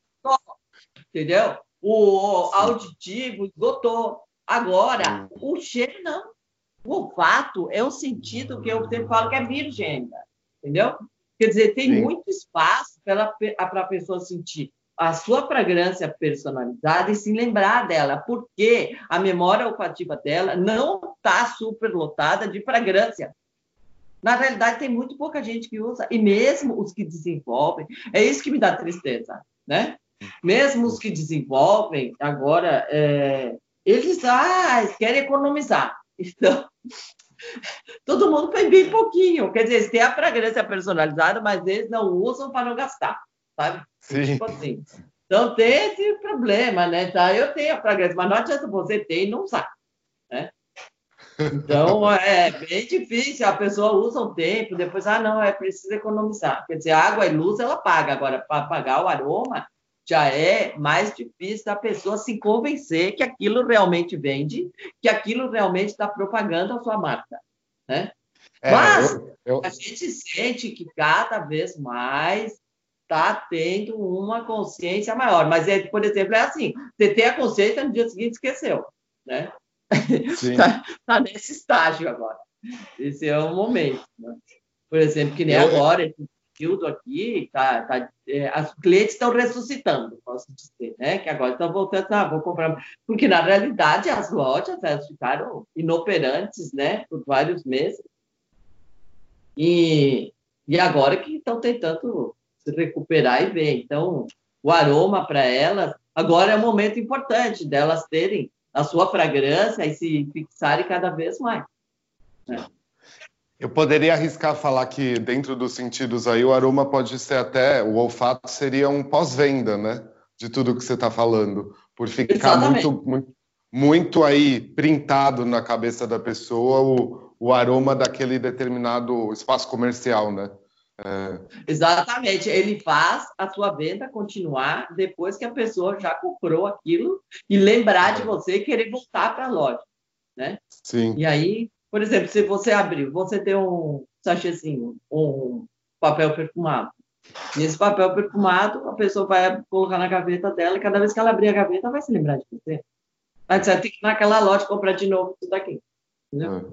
entendeu? O auditivo esgotou. Agora, o cheiro não. O olfato é um sentido que eu sempre falo que é virgem, entendeu? Quer dizer, tem Sim. muito espaço para a pessoa sentir a sua fragrância personalizada e se lembrar dela, porque a memória olfativa dela não está superlotada de fragrância. Na realidade, tem muito pouca gente que usa, e mesmo os que desenvolvem, é isso que me dá tristeza, né? Mesmo os que desenvolvem, agora, é, eles, ah, querem economizar. Então, todo mundo põe bem pouquinho. Quer dizer, eles têm a fragrância personalizada, mas eles não usam para não gastar sabe? Sim. Tipo assim. Então tem esse problema, né? Tá, eu tenho a fragrância, mas não adianta você ter e não usar, né? Então é bem difícil, a pessoa usa um tempo, depois, ah, não, é preciso economizar. Quer dizer, água e luz ela paga, agora para pagar o aroma já é mais difícil da pessoa se convencer que aquilo realmente vende, que aquilo realmente está propagando a sua marca, né? É, Mas eu, eu... a gente sente que cada vez mais está tendo uma consciência maior. Mas, é, por exemplo, é assim: você tem a consciência, no dia seguinte esqueceu. Né? Está tá nesse estágio agora. Esse é o momento. Né? Por exemplo, que nem Eu... agora, esse período aqui, tá, tá, é, os clientes estão ressuscitando, posso dizer, né? Que agora estão voltando, ah, vou comprar. Porque, na realidade, as lojas elas ficaram inoperantes, né? Por vários meses. E, e agora que estão tentando se recuperar e ver. Então, o aroma para elas, agora é um momento importante delas terem a sua fragrância e se fixarem cada vez mais. Né? Eu poderia arriscar falar que dentro dos sentidos aí o aroma pode ser até o olfato seria um pós-venda, né? De tudo que você está falando, por ficar muito, muito, muito aí printado na cabeça da pessoa o, o aroma daquele determinado espaço comercial, né? É. Exatamente, ele faz a sua venda continuar depois que a pessoa já comprou aquilo e lembrar de você e querer voltar para a loja, né? Sim. E aí, por exemplo, se você abrir, você tem um sachêzinho, um papel perfumado. Nesse papel perfumado, a pessoa vai colocar na gaveta dela e cada vez que ela abrir a gaveta, vai se lembrar de você vai ter que ir naquela loja comprar de novo tudo aqui. Entendeu? É.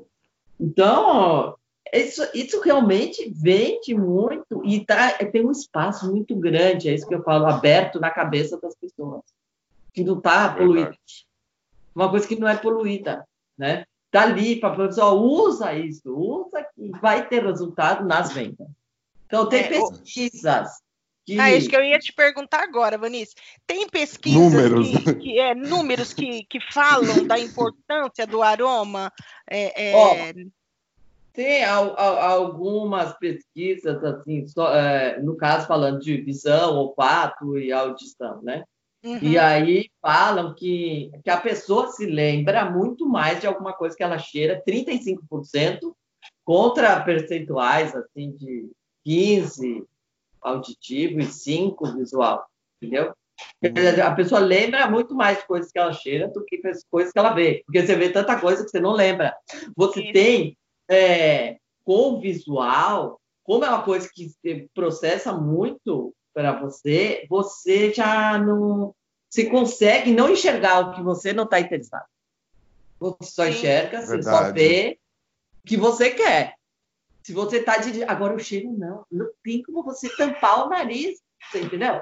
Então, isso, isso realmente vende muito e tá, tem um espaço muito grande, é isso que eu falo, aberto na cabeça das pessoas, que não está poluída. Uma coisa que não é poluída, né? Está ali para a pessoa, usa isso, usa que vai ter resultado nas vendas. Então, tem é, pesquisas. Que... Ah, isso que eu ia te perguntar agora, Vanice. Tem pesquisas números, que, que, é, números que, que falam da importância do aroma? É, é... Tem algumas pesquisas, assim, só, é, no caso falando de visão, olfato e audição, né? Uhum. E aí falam que, que a pessoa se lembra muito mais de alguma coisa que ela cheira, 35%, contra percentuais, assim, de 15 auditivo e 5 visual, entendeu? A pessoa lembra muito mais coisas que ela cheira do que coisas que ela vê, porque você vê tanta coisa que você não lembra. Você Isso. tem, é, com o visual, como é uma coisa que processa muito para você, você já não se consegue não enxergar o que você não está interessado. Você só enxerga, você só vê o que você quer. Se você está de. Agora o cheiro não. Não tem como você tampar o nariz. Você entendeu?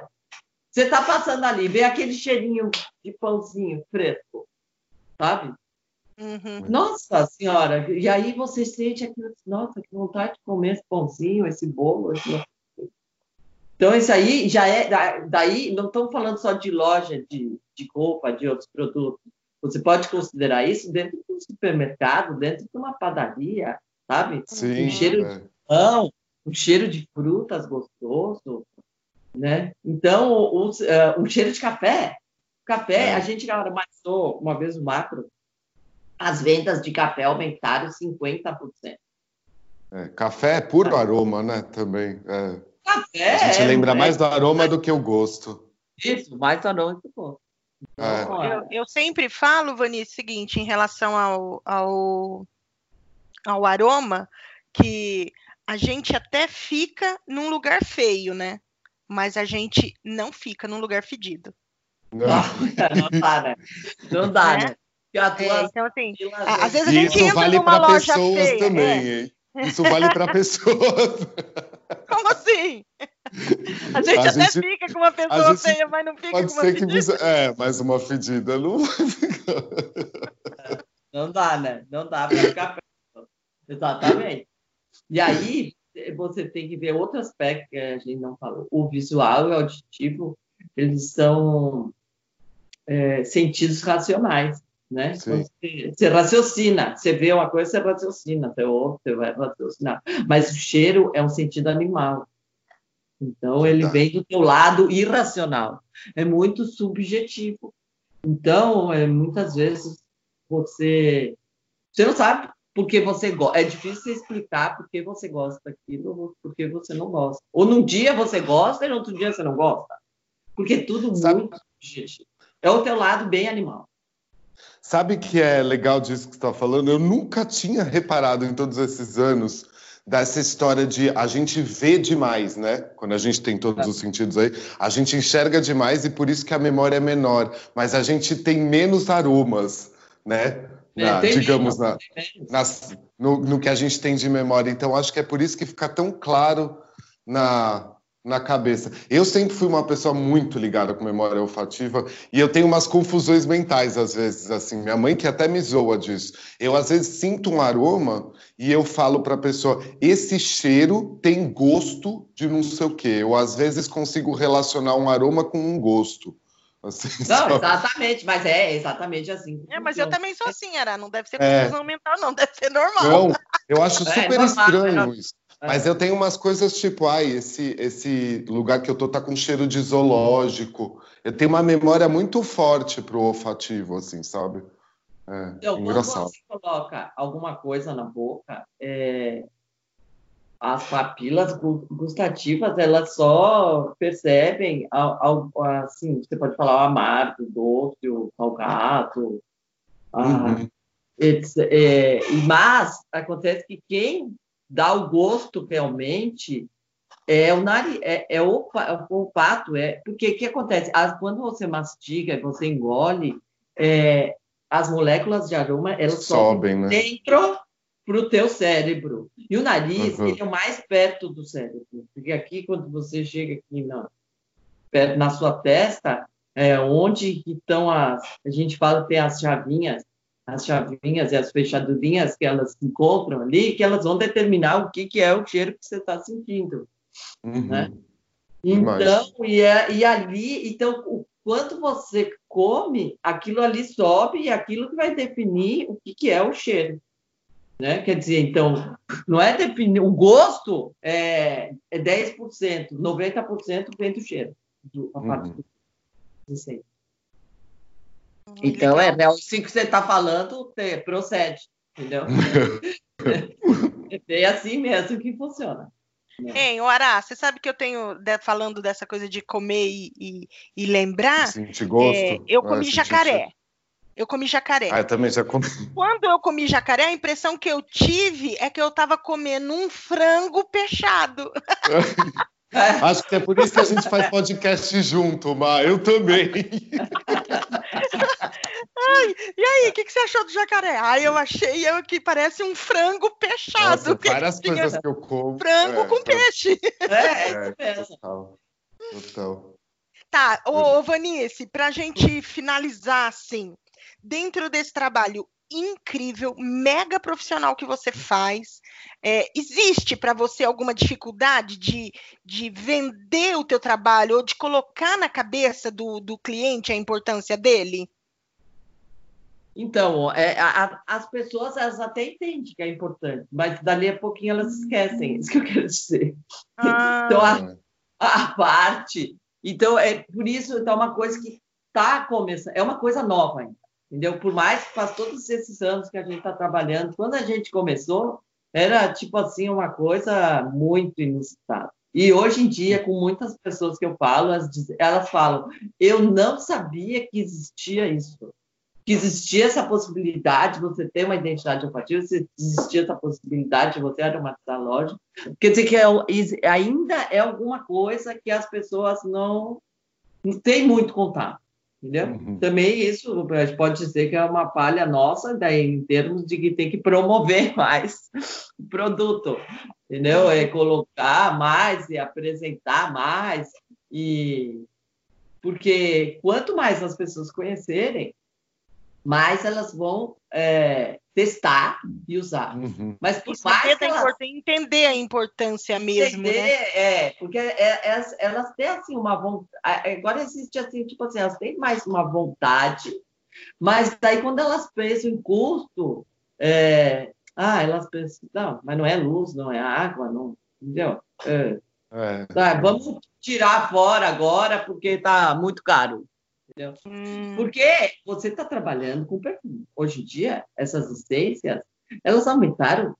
Você está passando ali, vê aquele cheirinho de pãozinho fresco, sabe? Uhum. Nossa senhora! E aí você sente aquilo, nossa, que vontade de comer esse pãozinho, esse bolo. Esse... Então, isso aí já é. Daí, não estamos falando só de loja de, de roupa, de outros produtos. Você pode considerar isso dentro de um supermercado, dentro de uma padaria, sabe? Sim, um cheiro é. de pão, um cheiro de frutas gostoso, né? Então, o, o, uh, um cheiro de café. Café, é. a gente armazenou uma vez o macro, as vendas de café aumentaram 50%. É, café é puro aroma, né? Também. É. Café. A gente lembra é, mais do aroma do que o gosto. Isso, mais do aroma do que o gosto. É. Eu, eu, sempre falo, Vani, o seguinte, em relação ao, ao, ao aroma, que a gente até fica num lugar feio, né? Mas a gente não fica num lugar fedido. Não, não dá, né? Não dá, né? É, então, assim, às vezes a gente entra vale numa loja pessoas feia. Também, é. hein? Isso vale para pessoas. Como assim? A gente a até gente, fica com uma pessoa feia, mas não fica com uma fedida. Que, é, mas uma fedida não vai ficar. Não dá, né? Não dá para ficar perto. Exatamente. E aí, você tem que ver outro aspecto que a gente não falou. O visual e o auditivo, eles são é, sentidos racionais, né? Você, você, raciocina, você vê uma coisa, você raciocina, você ouve, você vai raciocinar. Mas o cheiro é um sentido animal. Então, ele vem do teu lado irracional. É muito subjetivo. Então, é, muitas vezes, você, você não sabe porque você gosta. É difícil explicar porque você gosta daquilo ou porque você não gosta. Ou num dia você gosta e no outro dia você não gosta. Porque tudo Sabe... muito subjetivo. É o teu lado bem animal. Sabe que é legal disso que você está falando? Eu nunca tinha reparado em todos esses anos dessa história de a gente vê demais, né? Quando a gente tem todos os sentidos aí, a gente enxerga demais e por isso que a memória é menor, mas a gente tem menos aromas, né? Na, digamos, na, nas, no, no, que a gente tem de memória. Então, acho que é por isso que fica tão claro na, na cabeça. Eu sempre fui uma pessoa muito ligada com memória olfativa e eu tenho umas confusões mentais às vezes, assim. Minha mãe que até me zoa disso. Eu às vezes sinto um aroma e eu falo para a pessoa: esse cheiro tem gosto de não sei o quê. Eu às vezes consigo relacionar um aroma com um gosto. Assim, não, só... exatamente, mas é exatamente assim. É, mas eu também sou assim, Ara. Não deve ser é. confusão é... mental, não, deve ser normal. Não, eu acho é, super é, estranho isso. Mas eu tenho umas coisas tipo, ai, esse, esse lugar que eu tô tá com cheiro de zoológico. Eu tenho uma memória muito forte pro olfativo, assim, sabe? É, então, engraçado. quando você coloca alguma coisa na boca, é, as papilas gustativas, elas só percebem, assim, você pode falar o amargo, o doce, o salgado, uhum. é, mas acontece que quem dá o gosto realmente é o nariz, é, é o, o olfato, é porque o que acontece? As, quando você mastiga você engole, é, as moléculas de aroma elas sobem, né? dentro para o teu cérebro. E o nariz uhum. ele é o mais perto do cérebro, porque aqui quando você chega aqui na, na sua testa, é onde estão as, a gente fala que tem as chavinhas as chavinhas e as fechadurinhas que elas encontram ali, que elas vão determinar o que, que é o cheiro que você está sentindo. Uhum. Né? Então, e, é, e ali, então, o quanto você come, aquilo ali sobe e aquilo que vai definir o que, que é o cheiro. Né? Quer dizer, então, não é definir. O gosto é, é 10%, 90% vem do cheiro, do, a parte uhum. do então, é, né, assim que você está falando, procede, entendeu? é assim mesmo que funciona. Né? Hein, Ará, você sabe que eu tenho, falando dessa coisa de comer e, e, e lembrar, Sentir gosto. É, eu ah, comi ah, jacaré. Eu comi jacaré. Ah, eu também já comi. Quando eu comi jacaré, a impressão que eu tive é que eu estava comendo um frango peixado. Acho que é por isso que a gente faz podcast junto, Mar. Eu também. Ai, e aí, o que, que, você achou do jacaré? Ai, eu achei eu, que parece um frango peixado. Nossa, várias que coisas que eu como. Frango é, com tá... peixe. É, é, é total. Total. Tá, ô, ô Vanice, pra gente finalizar assim, dentro desse trabalho incrível, mega profissional que você faz, é, existe para você alguma dificuldade de, de vender o teu trabalho ou de colocar na cabeça do, do cliente a importância dele? Então, é, a, as pessoas elas até entendem que é importante, mas dali a pouquinho elas esquecem, isso que eu quero dizer. Ah. Então, a, a, parte. Então, é por isso, então, é uma coisa que está começando, é uma coisa nova ainda, entendeu? Por mais que faz todos esses anos que a gente está trabalhando, quando a gente começou, era tipo assim, uma coisa muito inusitada. E hoje em dia, com muitas pessoas que eu falo, elas, elas falam: eu não sabia que existia isso que existia essa possibilidade de você ter uma identidade olfativa, se existia essa possibilidade de você aromatizar a loja. Quer dizer que é, ainda é alguma coisa que as pessoas não, não têm muito contato. Entendeu? Uhum. Também isso a gente pode dizer que é uma palha nossa, daí, em termos de que tem que promover mais o produto, entendeu? É colocar mais e apresentar mais e porque quanto mais as pessoas conhecerem, mais elas vão é, testar e usar. Uhum. Mas por Isso mais que elas... entender a importância mesmo, né? entender, né? É, porque é, elas, elas têm assim uma vontade. Agora existe assim, tipo assim, elas têm mais uma vontade, mas daí quando elas pensam em custo, é, ah, elas pensam, não, mas não é luz, não é água, não, entendeu? É, é. Tá, vamos tirar fora agora porque está muito caro. Entendeu? Hum. Porque você está trabalhando com perfume. Hoje em dia, essas essências, elas aumentaram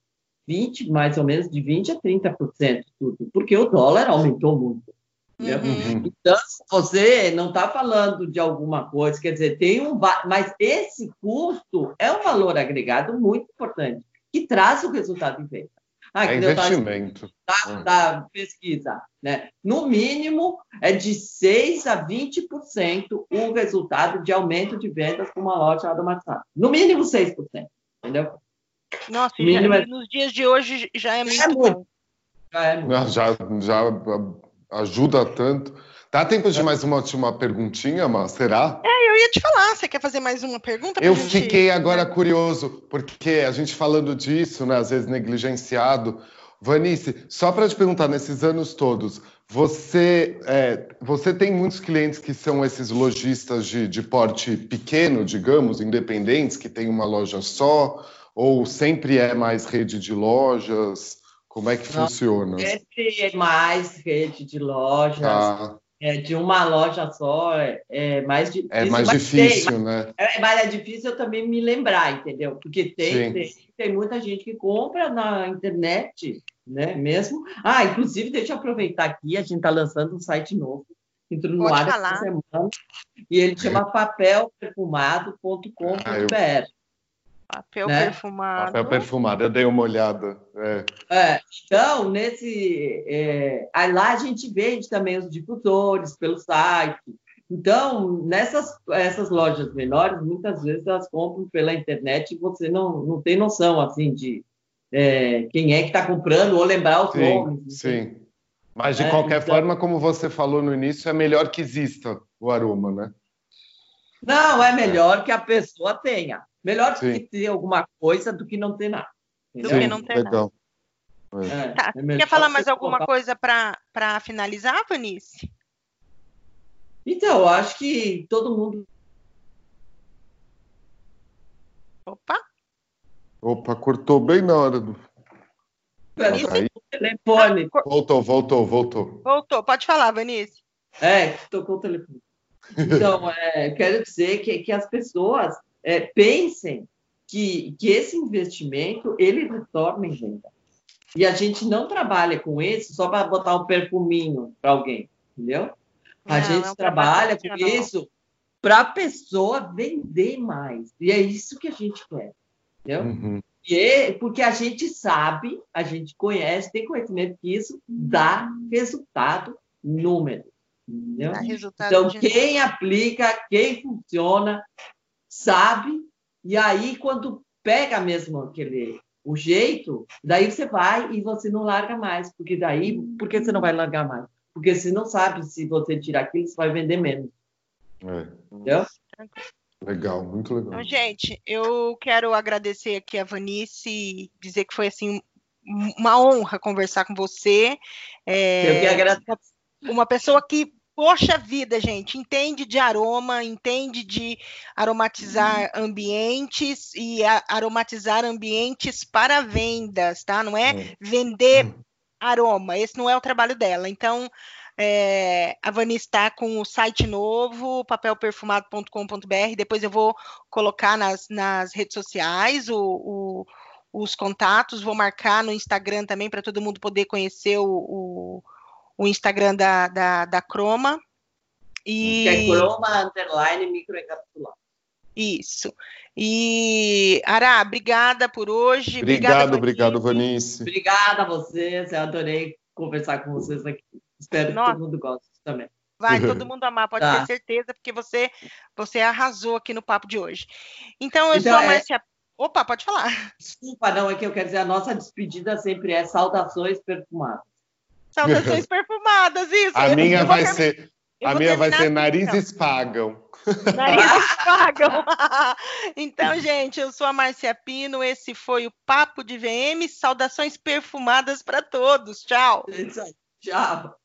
20, mais ou menos, de 20% a 30% tudo, porque o dólar aumentou muito. Uhum. Então, você não está falando de alguma coisa, quer dizer, tem um. Mas esse custo é um valor agregado muito importante, que traz o resultado em venda. Ah, é investimento. Da, da, pesquisa. Né? No mínimo, é de 6% a 20% o resultado de aumento de vendas com uma loja automatizada. No mínimo 6%. Entendeu? Nossa, já, é... nos dias de hoje já é muito, é muito. Já é muito. Já, já ajuda tanto. Dá tempo de mais uma última perguntinha, mas será? É, eu ia te falar. Você quer fazer mais uma pergunta? Eu gente... fiquei agora curioso, porque a gente falando disso, né, às vezes negligenciado. Vanice, só para te perguntar, nesses anos todos, você, é, você tem muitos clientes que são esses lojistas de, de porte pequeno, digamos, independentes, que tem uma loja só, ou sempre é mais rede de lojas? Como é que Não, funciona? É mais rede de lojas. Ah é, de uma loja só é, é mais difícil. É mais difícil, tem, né? É, mas é difícil eu também me lembrar, entendeu? Porque tem, tem, tem, muita gente que compra na internet, né? Mesmo. Ah, inclusive, deixa eu aproveitar aqui, a gente está lançando um site novo. Entrou no ar essa semana. E ele chama papelperfumado.com.br. Ah, eu... Papel né? perfumado. Papel perfumado, eu dei uma olhada. É. É, então, nesse. É, aí lá a gente vende também os difusores pelo site. Então, nessas essas lojas menores, muitas vezes elas compram pela internet e você não, não tem noção assim de é, quem é que está comprando ou lembrar os sim, nomes. Sim. Mas de é, qualquer então... forma, como você falou no início, é melhor que exista o aroma, né? Não, é melhor que a pessoa tenha. Melhor Sim. que ter alguma coisa do que não ter nada. Do que não ter legal. nada. É, tá. é Quer falar mais alguma colocar... coisa para finalizar, Vanice? Então, eu acho que todo mundo. Opa! Opa, cortou bem na hora do. Vanice? Telefone. Ah, voltou, voltou, voltou. Voltou, pode falar, Vanice. É, tocou o telefone. Então, é, quero dizer que, que as pessoas é, pensem que, que esse investimento ele retorna em venda. E a gente não trabalha com isso só para botar um perfuminho para alguém, entendeu? A não, gente é um trabalha com isso para a pessoa vender mais. E é isso que a gente quer, entendeu? Uhum. E é porque a gente sabe, a gente conhece, tem conhecimento que isso dá resultado número. Entendeu? Então, quem aplica, quem funciona, sabe, e aí quando pega mesmo aquele o jeito, daí você vai e você não larga mais, porque daí, por que você não vai largar mais? Porque você não sabe se você tirar aquilo, você vai vender menos. É. Entendeu? Legal, muito legal. Então, gente, eu quero agradecer aqui a Vanice e dizer que foi assim uma honra conversar com você. É, eu que agradeço. Uma pessoa que, poxa vida, gente, entende de aroma, entende de aromatizar hum. ambientes e aromatizar ambientes para vendas, tá? Não é hum. vender hum. aroma, esse não é o trabalho dela. Então, é, a Vani está com o site novo, papelperfumado.com.br. Depois eu vou colocar nas, nas redes sociais o, o, os contatos, vou marcar no Instagram também para todo mundo poder conhecer o, o, o Instagram da, da, da Croma. E... Que é Croma Underline Microencapsulado. Isso. E, Ara, obrigada por hoje. Obrigado, obrigado, Vanice. Obrigada a vocês, eu adorei conversar com vocês aqui. Espero Nossa. que todo mundo goste também. Vai todo mundo amar, pode tá. ter certeza, porque você você arrasou aqui no papo de hoje. Então, eu então, sou a é Márcia. É... Opa, pode falar. Desculpa, não, é que eu quero dizer, a nossa despedida sempre é saudações perfumadas. Saudações perfumadas, isso. A minha vai ser. A minha vai ser narizes então. pagam. Narizes pagam. então, gente, eu sou a Márcia Pino. Esse foi o Papo de VM. Saudações perfumadas para todos. Tchau. Tchau.